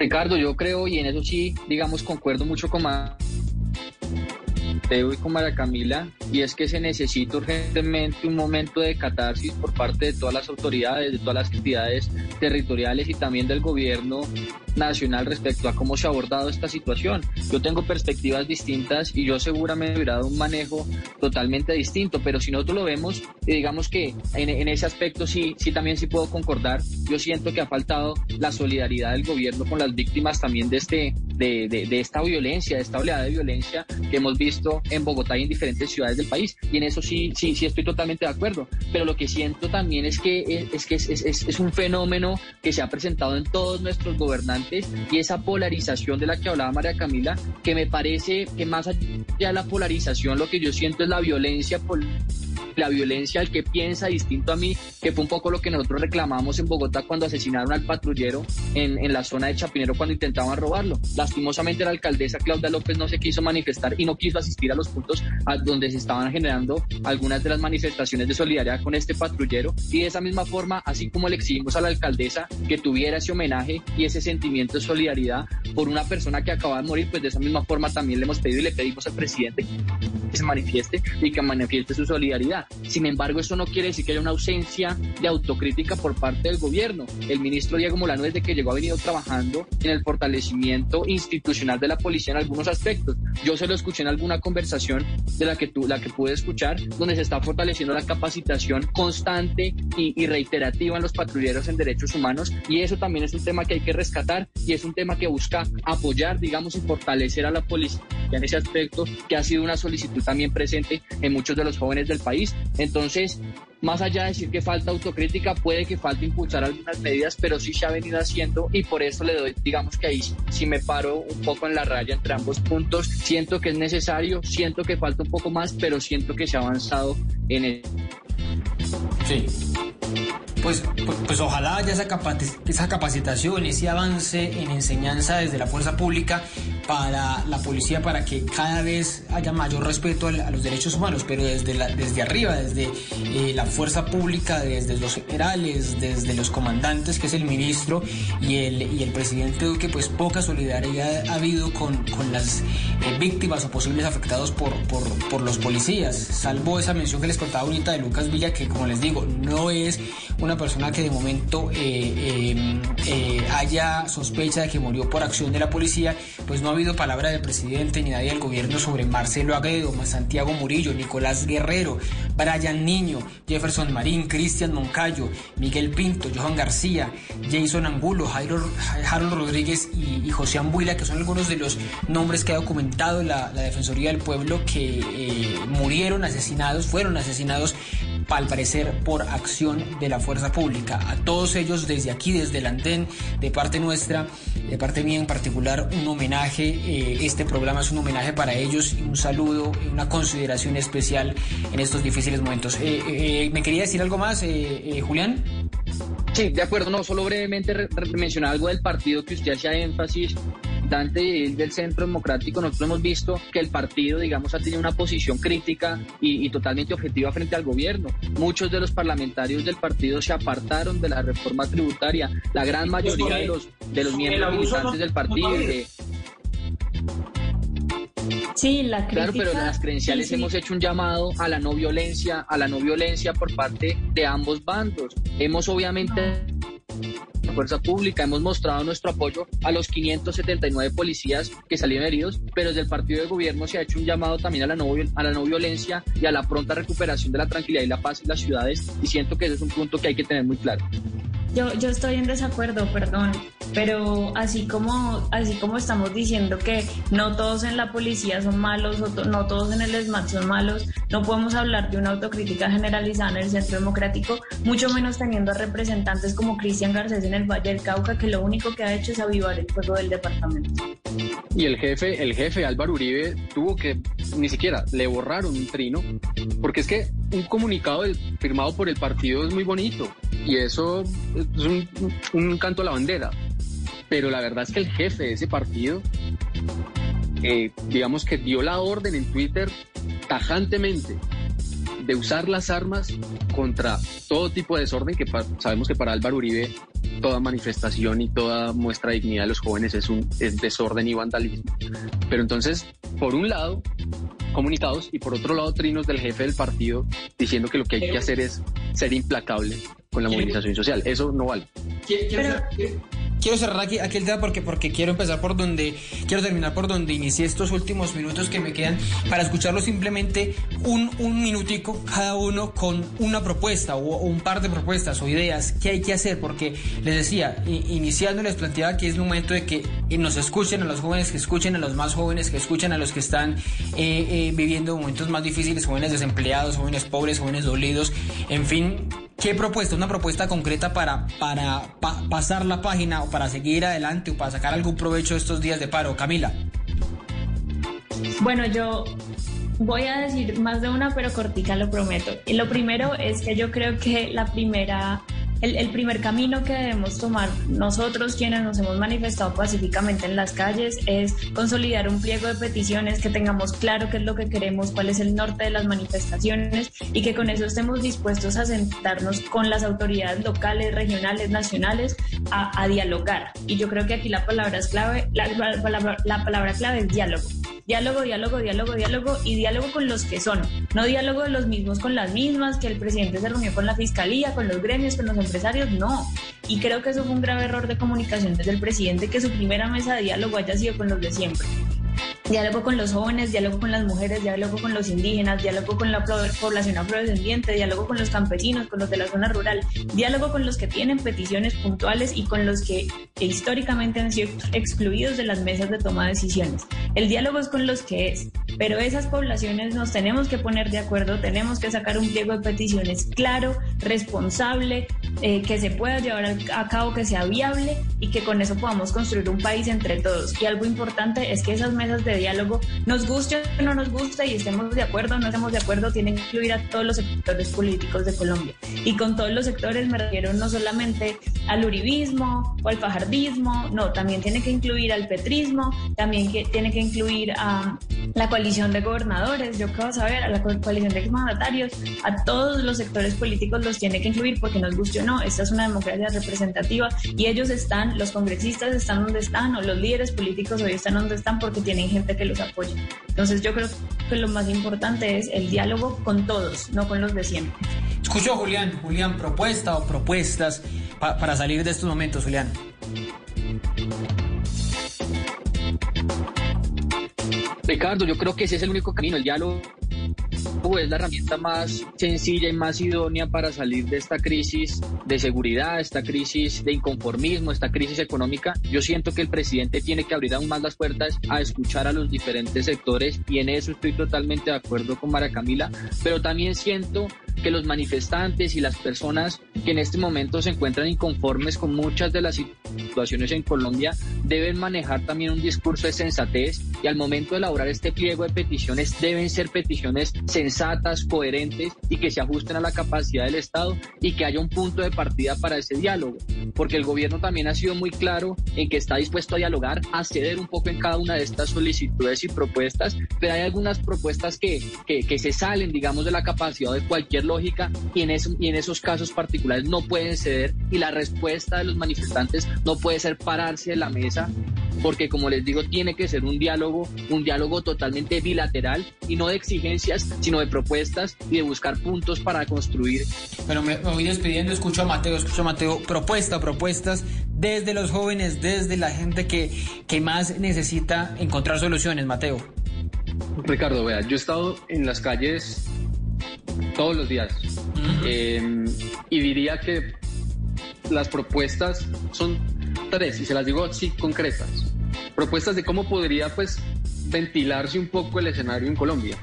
Ricardo, yo creo, y en eso sí, digamos, concuerdo mucho con Mateo y con María Camila, y es que se necesita urgentemente un momento de catarsis por parte de todas las autoridades, de todas las entidades territoriales y también del gobierno nacional respecto a cómo se ha abordado esta situación. Yo tengo perspectivas distintas y yo seguramente hubiera dado un manejo totalmente distinto, pero si nosotros lo vemos, digamos que en, ese aspecto sí, sí también sí puedo concordar. Yo siento que ha faltado la solidaridad del gobierno con las víctimas también de, este, de, de, esta violencia, de esta oleada de violencia que hemos visto en Bogotá y en diferentes ciudades del país. Y en eso sí, sí, sí estoy totalmente de acuerdo. Pero lo que siento también es que es, que es, es, es un fenómeno que se ha presentado en todos nuestros gobernantes y esa polarización de la que hablaba María Camila, que me parece que más allá de la polarización lo que yo siento es la violencia la violencia al que piensa distinto a mí, que fue un poco lo que nosotros reclamamos en Bogotá cuando asesinaron al patrullero en, en, la zona de Chapinero cuando intentaban robarlo. Lastimosamente la alcaldesa Claudia López no se quiso manifestar y no quiso asistir a los puntos donde se estaban generando algunas de las manifestaciones de solidaridad con este patrullero y de esa misma forma, así como le exigimos a la alcaldesa que tuviera ese homenaje y ese sentimiento de solidaridad por una persona que acaba de morir, pues de esa misma forma también le hemos pedido y le pedimos al presidente que se manifieste y que manifieste su solidaridad. Sin embargo, eso no quiere decir que haya una ausencia de autocrítica por parte del gobierno. El ministro Diego Molano, desde que llegó, ha venido trabajando en el fortalecimiento institucional de la policía en algunos aspectos. Yo se lo escuché en alguna conversación de la que, tú, la que pude escuchar, donde se está fortaleciendo la capacitación constante y, y reiterativa en los patrulleros en derechos humanos y eso también es un tema que hay que rescatar y es un tema que busca apoyar, digamos, y fortalecer a la policía en ese aspecto, que ha sido una solicitud también presente en muchos de los jóvenes del país. Entonces, más allá de decir que falta autocrítica, puede que falte impulsar algunas medidas, pero sí se ha venido haciendo y por eso le doy, digamos que ahí sí me paro un poco en la raya entre ambos puntos. Siento que es necesario, siento que falta un poco más, pero siento que se ha avanzado en el... Sí. Pues, pues, pues, ojalá haya esa capacitación, ese avance en enseñanza desde la fuerza pública para la policía, para que cada vez haya mayor respeto a, los derechos humanos, pero desde, desde arriba, desde eh, la fuerza pública, desde los generales, desde los comandantes, que es el ministro y el, y el presidente Duque, pues poca solidaridad ha habido con, con las eh, víctimas o posibles afectados por, por, los policías, salvo esa mención que les contaba ahorita de Lucas Villa, que como les digo, no es una persona que de momento eh, eh, eh, haya sospecha de que murió por acción de la policía, pues no habido palabra del presidente ni nadie del gobierno sobre Marcelo Agredo, Santiago Murillo, Nicolás Guerrero, Brian Niño, Jefferson Marín, Cristian Moncayo, Miguel Pinto, Johan García, Jason Angulo, Jairo, Harold Rodríguez y, José Ambuila, que son algunos de los nombres que ha documentado la, Defensoría del Pueblo que murieron asesinados, fueron asesinados al parecer por acción de la fuerza pública. A todos ellos desde aquí, desde el andén, de parte nuestra, de parte mía en particular, un homenaje. Eh, este programa es un homenaje para ellos y un saludo, una consideración especial en estos difíciles momentos. Eh, eh, ¿Me quería decir algo más, Julián? Sí, de acuerdo, no, solo brevemente mencionar algo del partido que usted hacía énfasis del Centro Democrático, nosotros hemos visto que el partido, digamos, ha tenido una posición crítica y, totalmente objetiva frente al gobierno. Muchos de los parlamentarios del partido se apartaron de la reforma tributaria. La gran mayoría de los, de los miembros militantes del partido. Sí, la crítica, Claro, pero las credenciales hemos hecho un llamado a la no violencia, a la no violencia por parte de ambos bandos. Hemos obviamente fuerza pública. Hemos mostrado nuestro apoyo a los 579 policías que salieron heridos, pero desde el partido de gobierno se ha hecho un llamado también a la, no, a la no violencia y a la pronta recuperación de la tranquilidad y la paz en las ciudades y siento que ese es un punto que hay que tener muy claro. Yo, yo estoy en desacuerdo, perdón, pero así como, así como estamos diciendo que no todos en la policía son malos, no todos en el ESMAD son malos, no podemos hablar de una autocrítica generalizada en el Centro Democrático, mucho menos teniendo representantes como Cristian Garcés en el Valle del Cauca, que lo único que ha hecho es avivar el fuego del departamento. Y el jefe, el jefe Álvaro Uribe tuvo que ni siquiera le borraron un trino, porque es que un comunicado firmado por el partido es muy bonito y eso es un, un canto a la bandera. Pero la verdad es que el jefe de ese partido, eh, digamos que dio la orden en Twitter tajantemente de usar las armas contra todo tipo de desorden, que sabemos que para Álvaro Uribe toda manifestación y toda muestra de dignidad de los jóvenes es un es desorden y vandalismo. Pero entonces, por un lado, comunicados y por otro lado, trinos del jefe del partido diciendo que lo que hay que hacer es ser implacable con la movilización social. Eso no vale quiero cerrar aquí, aquí el tema porque, porque quiero empezar por donde, quiero terminar por donde inicié estos últimos minutos que me quedan para escucharlo simplemente un, un minutico cada uno con una propuesta o, un par de propuestas o ideas que hay que hacer porque les decía, iniciando les planteaba que es el momento de que nos escuchen a los jóvenes, que escuchen a los más jóvenes, que escuchen a los que están eh, eh, viviendo momentos más difíciles, jóvenes desempleados, jóvenes pobres, jóvenes dolidos, en fin, ¿Qué propuesta? Una propuesta concreta para, para pasar la página o para seguir adelante o para sacar algún provecho estos días de paro. Camila. Bueno, yo voy a decir más de una, pero cortica, lo prometo. Y lo primero es que yo creo que la primera el, primer camino que debemos tomar nosotros quienes nos hemos manifestado pacíficamente en las calles es consolidar un pliego de peticiones, que tengamos claro qué es lo que queremos, cuál es el norte de las manifestaciones y que con eso estemos dispuestos a sentarnos con las autoridades locales, regionales, nacionales a, dialogar. Y yo creo que aquí la palabra es clave, la, la palabra clave es diálogo. Diálogo, diálogo, diálogo, diálogo y diálogo con los que son. No diálogo de los mismos con las mismas, que el presidente se reunió con la fiscalía, con los gremios, con los empresarios, no. Y creo que eso fue un grave error de comunicación desde el presidente, que su primera mesa de diálogo haya sido con los de siempre diálogo con los jóvenes, diálogo con las mujeres, diálogo con los indígenas, diálogo con la población afrodescendiente, diálogo con los campesinos, con los de la zona rural, diálogo con los que tienen peticiones puntuales y con los que, históricamente han sido excluidos de las mesas de toma de decisiones. El diálogo es con los que es, pero esas poblaciones nos tenemos que poner de acuerdo, tenemos que sacar un pliego de peticiones claro, responsable, eh, que se pueda llevar a cabo, que sea viable y que con eso podamos construir un país entre todos. Y algo importante es que esas mesas de diálogo, nos guste o no nos gusta y estemos de acuerdo o no estemos de acuerdo, tienen que incluir a todos los sectores políticos de Colombia. Y con todos los sectores me refiero no solamente al uribismo o al fajardismo, no, también tiene que incluir al petrismo, también que, tiene que incluir a la coalición de gobernadores, yo creo saber, a la coalición de exmandatarios, a todos los sectores políticos los tiene que incluir porque nos guste o no, esta es una democracia representativa y ellos están, los congresistas están donde están o los líderes políticos hoy están donde están porque tienen gente que los apoya. Entonces yo creo que lo más importante es el diálogo con todos, no con los de siempre. Escucho, Julián. Julián, propuesta o propuestas para salir de estos momentos, Julián. Ricardo, yo creo que ese es el único camino, el diálogo es la herramienta más sencilla y más idónea para salir de esta crisis de seguridad, esta crisis de inconformismo, esta crisis económica. Yo siento que el presidente tiene que abrir aún más las puertas a escuchar a los diferentes sectores y en eso estoy totalmente de acuerdo con Mara Camila, pero también siento que los manifestantes y las personas que en este momento se encuentran inconformes con muchas de las situaciones en Colombia deben manejar también un discurso de sensatez y al momento de elaborar este pliego de peticiones deben ser peticiones sensatas, coherentes y que se ajusten a la capacidad del Estado y que haya un punto de partida para ese diálogo, porque el gobierno también ha sido muy claro en que está dispuesto a dialogar, a ceder un poco en cada una de estas solicitudes y propuestas, pero hay algunas propuestas que, que, que se salen, digamos, de la capacidad de cualquier lógica y en, y en esos casos particulares no pueden ceder y la respuesta de los manifestantes no puede ser pararse de la mesa porque como les digo tiene que ser un diálogo, un diálogo totalmente bilateral y no de exigencias, sino de propuestas y de buscar puntos para construir. Bueno, me, voy despidiendo, escucho a Mateo, escucho a Mateo, propuesta, propuestas desde los jóvenes, desde la gente que, que más necesita encontrar soluciones, Mateo. Ricardo, vea, yo he estado en las calles todos los días. Em, y diría que las propuestas son tres, y se las digo así concretas. Propuestas de cómo podría pues ventilarse un poco el escenario en Colombia.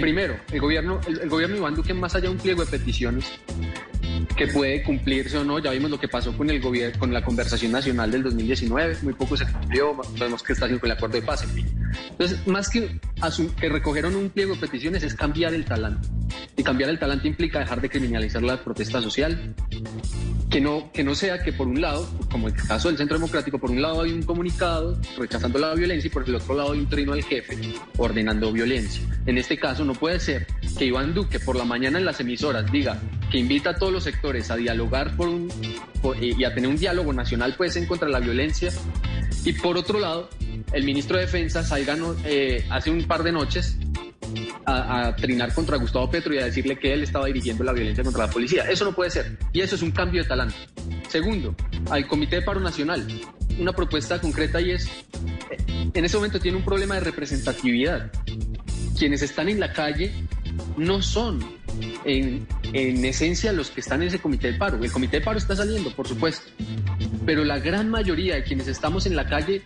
Primero, el gobierno, el, el, gobierno Iván Duque, más allá de un pliego de peticiones, que puede cumplirse o no. Ya vimos lo que pasó con el gobierno, con la conversación nacional del 2019, muy poco se cumplió, sabemos que está haciendo con el acuerdo de paz. Entonces, más que, que recogieron un pliego de peticiones es cambiar el talante. Y cambiar el talante implica dejar de criminalizar la protesta social, que no, que no sea que por un lado, como el caso del Centro Democrático, por un lado hay un comunicado rechazando la violencia y por el otro lado hay un trino del jefe ordenando violencia. En este caso no puede ser que Iván Duque por la mañana en las emisoras diga que invita a todos los sectores a dialogar por un, y a tener un diálogo nacional pues en contra de la violencia y por otro lado el ministro de Defensa salga eh, hace un par de noches a, trinar contra Gustavo Petro y a decirle que él estaba dirigiendo la violencia contra la policía. Eso no puede ser. Y eso es un cambio de talante. Segundo, al Comité de Paro Nacional, una propuesta concreta y es, en ese momento tiene un problema de representatividad. Quienes están en la calle no son en, en, esencia los que están en ese comité de paro. El comité de paro está saliendo, por supuesto, pero la gran mayoría de quienes estamos en la calle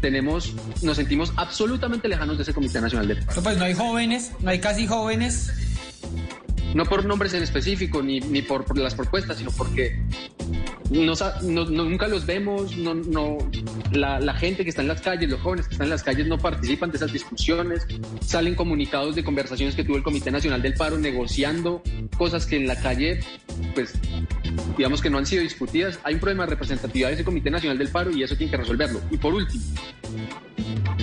tenemos, nos sentimos absolutamente lejanos de ese comité nacional de paro. Pues no hay jóvenes, no hay casi jóvenes no por nombres en específico ni, ni por, las propuestas, sino porque no, nunca los vemos, no, no, la, la, gente que está en las calles, los jóvenes que están en las calles no participan de esas discusiones, salen comunicados de conversaciones que tuvo el Comité Nacional del Paro negociando cosas que en la calle, pues, digamos que no han sido discutidas. Hay un problema de representatividad de ese Comité Nacional del Paro y eso tiene que resolverlo. Y por último,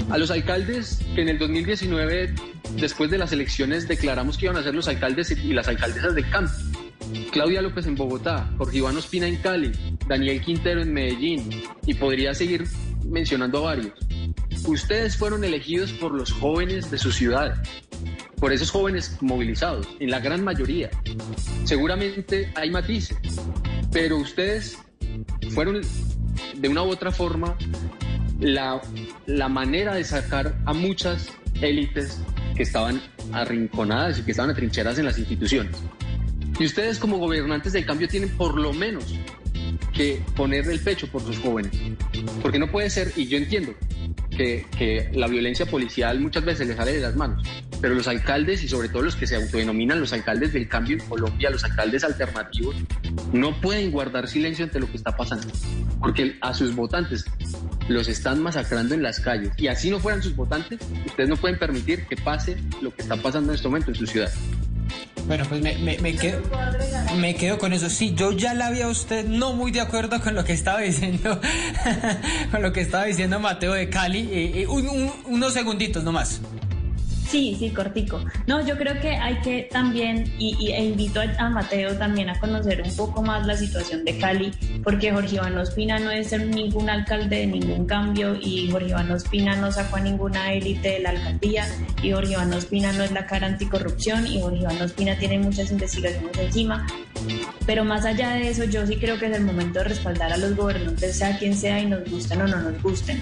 a los alcaldes que en el 2019, después de las elecciones, declaramos que iban a ser los alcaldes y las alcaldesas de campo. Claudia López en Bogotá, Jorge Iván Ospina en Cali, Daniel Quintero en Medellín y podría seguir mencionando a varios. Ustedes fueron elegidos por los jóvenes de su ciudad, por esos jóvenes movilizados, en la gran mayoría. Seguramente hay matices, pero ustedes fueron de una u otra forma la, la manera de sacar a muchas élites que estaban arrinconadas y que estaban atrincheradas en las instituciones. Y ustedes como gobernantes del cambio tienen por lo menos que poner el pecho por sus jóvenes. Porque no puede ser, y yo entiendo que, que, la violencia policial muchas veces les sale de las manos, pero los alcaldes y sobre todo los que se autodenominan los alcaldes del cambio en Colombia, los alcaldes alternativos, no pueden guardar silencio ante lo que está pasando, porque a sus votantes los están masacrando en las calles. Y así no fueran sus votantes, ustedes no pueden permitir que pase lo que está pasando en este momento en su ciudad. Bueno, pues me, quedo, me quedo con eso. Sí, yo ya la vi a usted no muy de acuerdo con lo que estaba diciendo, con lo que estaba diciendo Mateo de Cali. Eh, eh, unos segunditos nomás. Sí, sí, cortico. No, yo creo que hay que también, y, e invito a, Mateo también a conocer un poco más la situación de Cali, porque Jorge Iván Ospina no es ningún alcalde de ningún cambio y Jorge Iván Ospina no sacó a ninguna élite de la alcaldía y Jorge Iván Ospina no es la cara anticorrupción y Jorge Iván Ospina tiene muchas investigaciones encima Pero más allá de eso, yo sí creo que es el momento de respaldar a los gobernantes, sea quien sea, y nos gusten o no nos gusten.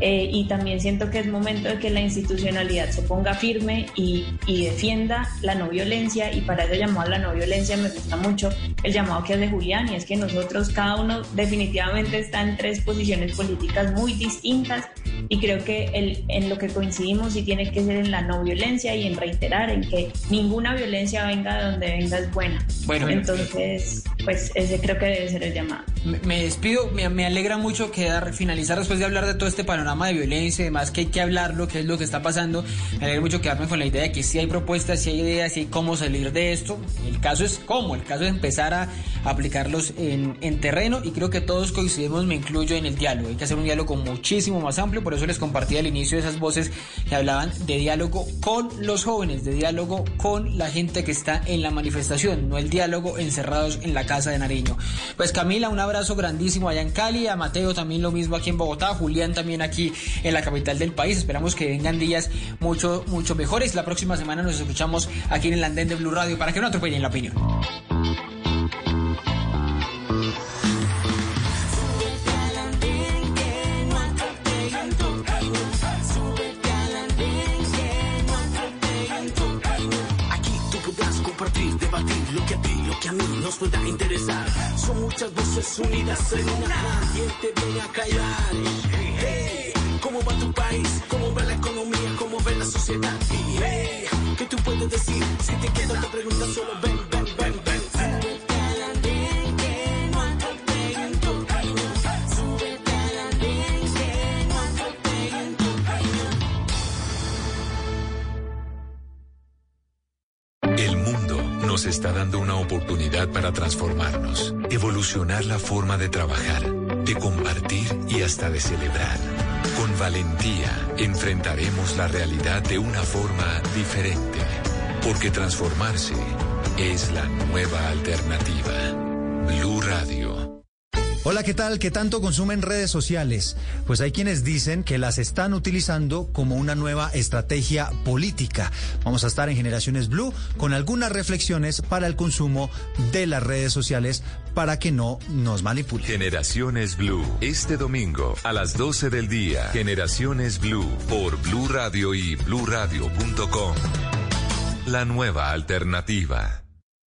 Eh, y también siento que es momento de que la institucionalidad se ponga firme y, y, defienda la no violencia y para eso llamado a la no violencia me gusta mucho el llamado que hace Julián y es que nosotros cada uno definitivamente está en tres posiciones políticas muy distintas y creo que el, en lo que coincidimos sí tiene que ser en la no violencia y en reiterar en que ninguna violencia venga de donde venga es buena. Bueno, entonces pues ese creo que debe ser el llamado. Me, despido, me, me, alegra mucho quedar, finalizar después de hablar de todo este panorama de violencia y demás, que hay que hablarlo, qué es lo que está pasando. Me alegra mucho quedarme con la idea de que sí hay propuestas, sí hay ideas, sí hay cómo salir de esto. El caso es cómo, el caso es empezar a aplicarlos en, en terreno y creo que todos coincidimos, me incluyo en el diálogo. Hay que hacer un diálogo muchísimo más amplio, por eso les compartí al inicio esas voces que hablaban de diálogo con los jóvenes, de diálogo con la gente que está en la manifestación, no el diálogo encerrados en la casa de Nariño. Pues Camila, un abrazo grandísimo allá en Cali, a Mateo también lo mismo aquí en Bogotá, Julián también aquí en la capital del país. Esperamos que vengan días mucho, mucho mejores. La próxima semana nos escuchamos aquí en el andén de Blue Radio para que no atropellen la opinión. nos pueda interesar. Son muchas voces unidas en una. ¿Quién te a callar? Hey, ¿Cómo va tu país? ¿Cómo va la economía? ¿Cómo va la sociedad? Hey, ¿Qué tú puedes decir? Si te queda otra pregunta, solo ven, ven, ven, ven. nos está dando una oportunidad para transformarnos, evolucionar la forma de trabajar, de compartir y hasta de celebrar. Con valentía enfrentaremos la realidad de una forma diferente, porque transformarse es la nueva alternativa. Blue Radio. Hola, ¿qué tal? ¿Qué tanto consumen redes sociales? Pues hay quienes dicen que las están utilizando como una nueva estrategia política. Vamos a estar en Generaciones Blue con algunas reflexiones para el consumo de las redes sociales para que no nos manipulen. Generaciones Blue, este domingo a las 12 del día. Generaciones Blue por Blue Radio y bluradio.com. La nueva alternativa.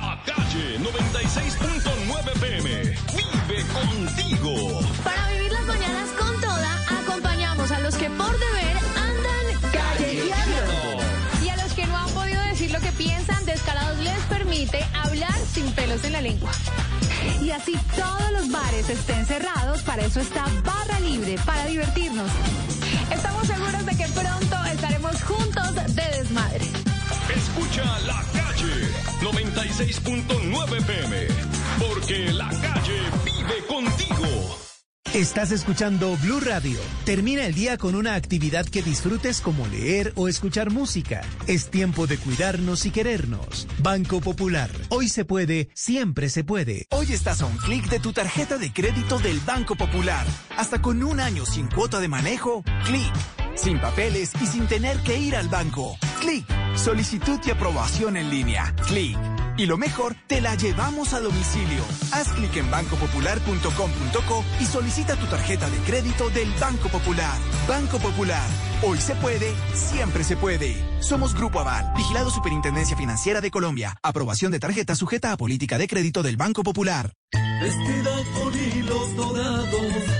La calle 96.9 PM. Vive contigo. Para vivir las mañanas con toda, acompañamos a los que por deber andan callejeando. Y a los que no han podido decir lo que piensan, Descarados les permite hablar sin pelos en la lengua. Y así todos los bares estén cerrados, para eso está Barra Libre, para divertirnos. Estamos seguros de que pronto estaremos juntos de desmadre. Escucha la calle 96.9 PM, porque la calle vive contigo. Estás escuchando Blue Radio. Termina el día con una actividad que disfrutes como leer o escuchar música. Es tiempo de cuidarnos y querernos. Banco Popular. Hoy se puede, siempre se puede. Hoy estás a un clic de tu tarjeta de crédito del Banco Popular. Hasta con un año sin cuota de manejo, clic. Sin papeles y sin tener que ir al banco. Clic. Solicitud y aprobación en línea. Clic. Y lo mejor, te la llevamos a domicilio. Haz clic en bancopopular.com.co y solicita tu tarjeta de crédito del Banco Popular. Banco Popular. Hoy se puede, siempre se puede. Somos Grupo Aval, vigilado Superintendencia Financiera de Colombia. Aprobación de tarjeta sujeta a política de crédito del Banco Popular. Vestida con hilos dorados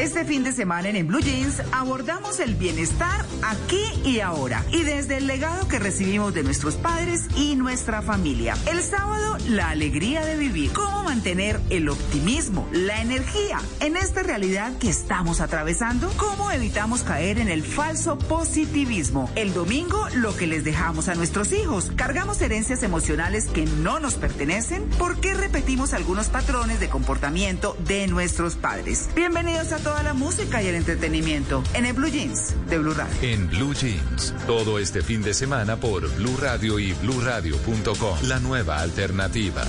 Este fin de semana en, Blue Jeans abordamos el bienestar aquí y ahora y desde el legado que recibimos de nuestros padres y nuestra familia. El sábado, la alegría de vivir. Cómo mantener el optimismo, la energía en esta realidad que estamos atravesando. Cómo evitamos caer en el falso positivismo. El domingo, lo que les dejamos a nuestros hijos. Cargamos herencias emocionales que no nos pertenecen. ¿Por qué repetimos algunos patrones de comportamiento de nuestros padres? Bienvenidos a toda la música y el entretenimiento en el Blue Jeans de Blue Radio. En Blue Jeans, todo este fin de semana por Blue Radio y BlueRadio.com. La nueva alternativa.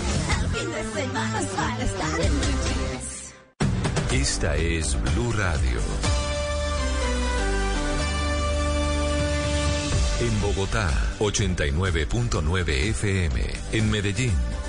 Esta es Blue Radio. En Bogotá, 89.9 FM. En Medellín.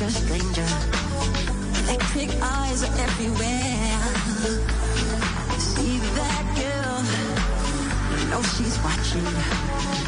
A stranger. Electric eyes are everywhere. See that girl? You know she's watching.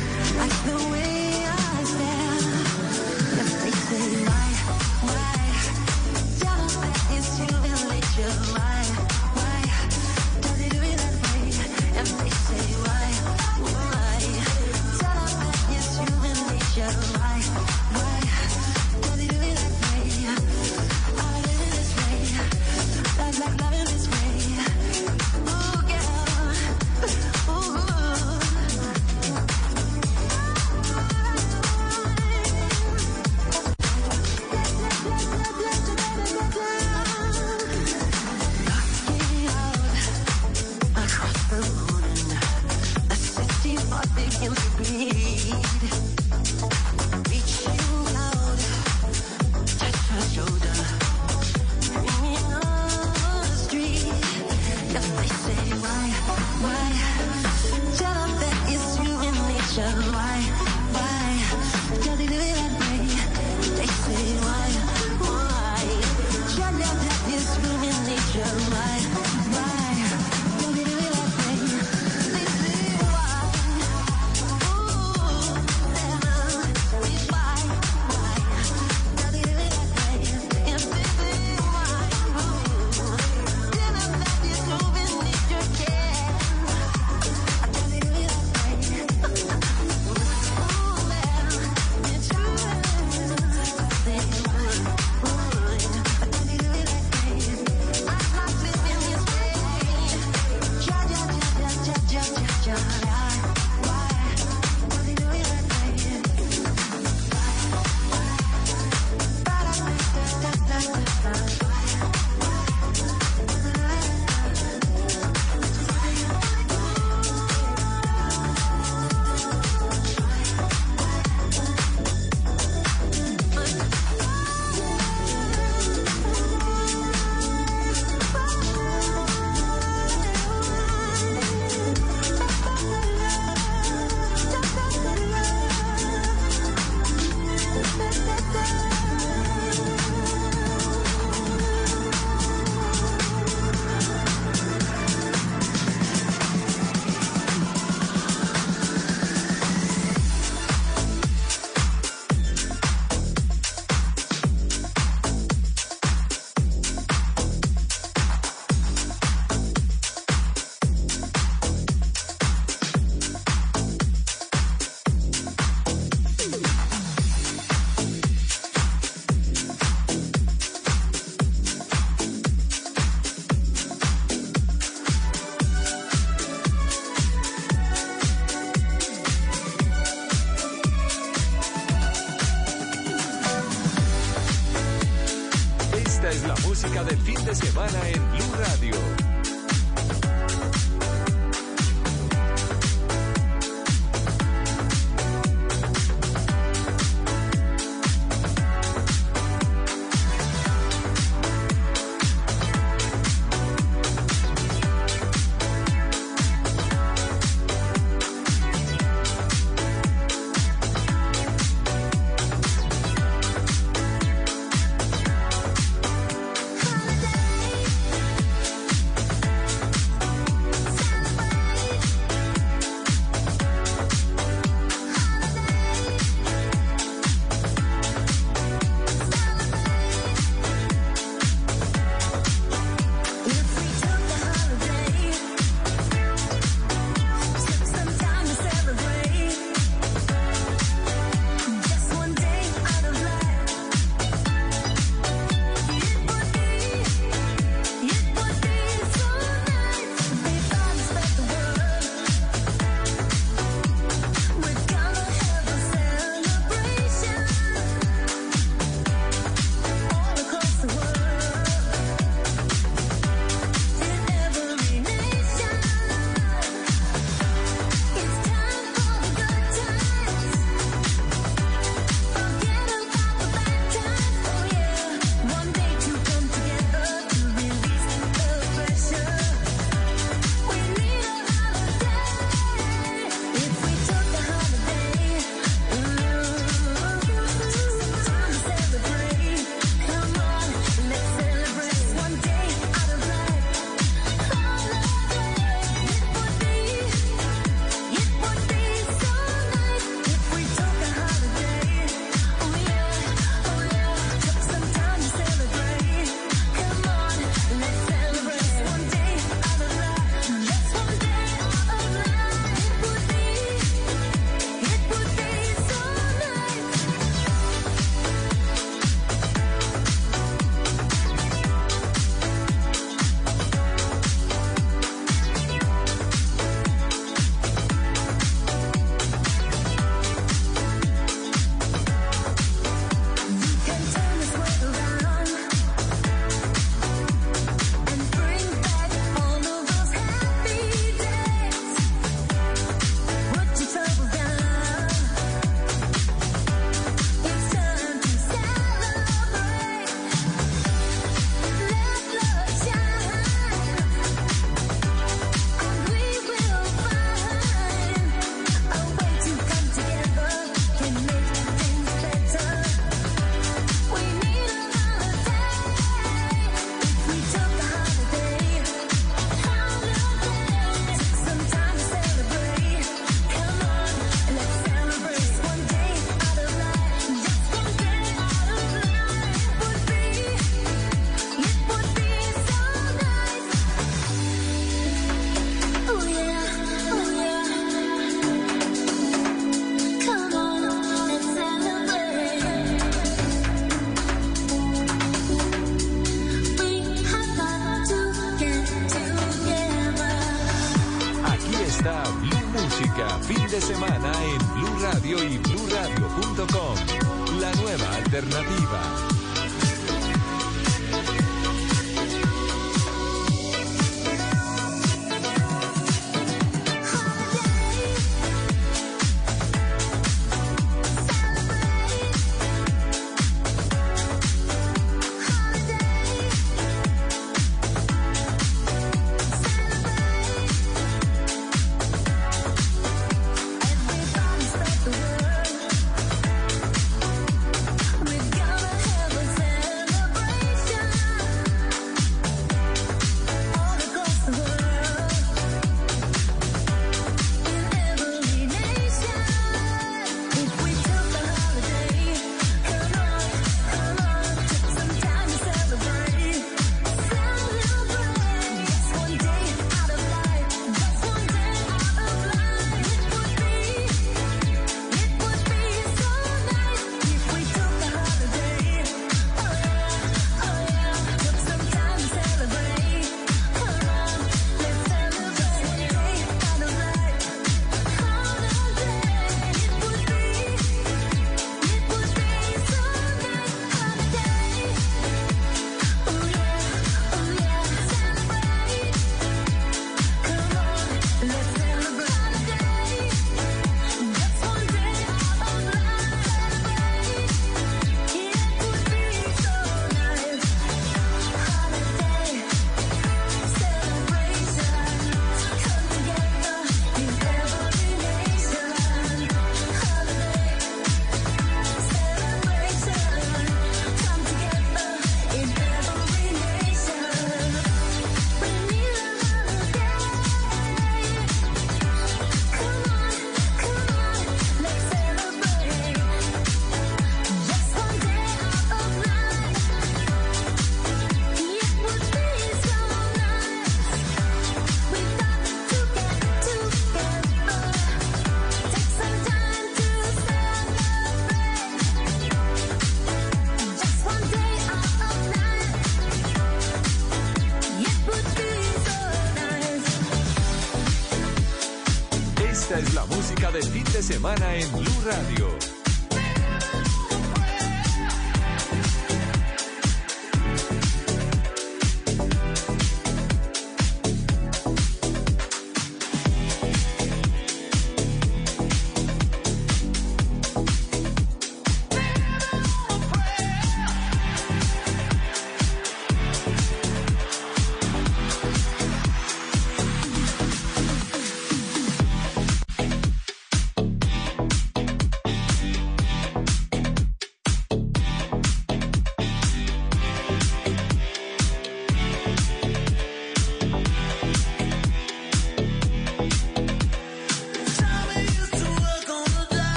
Semana en Blue Radio.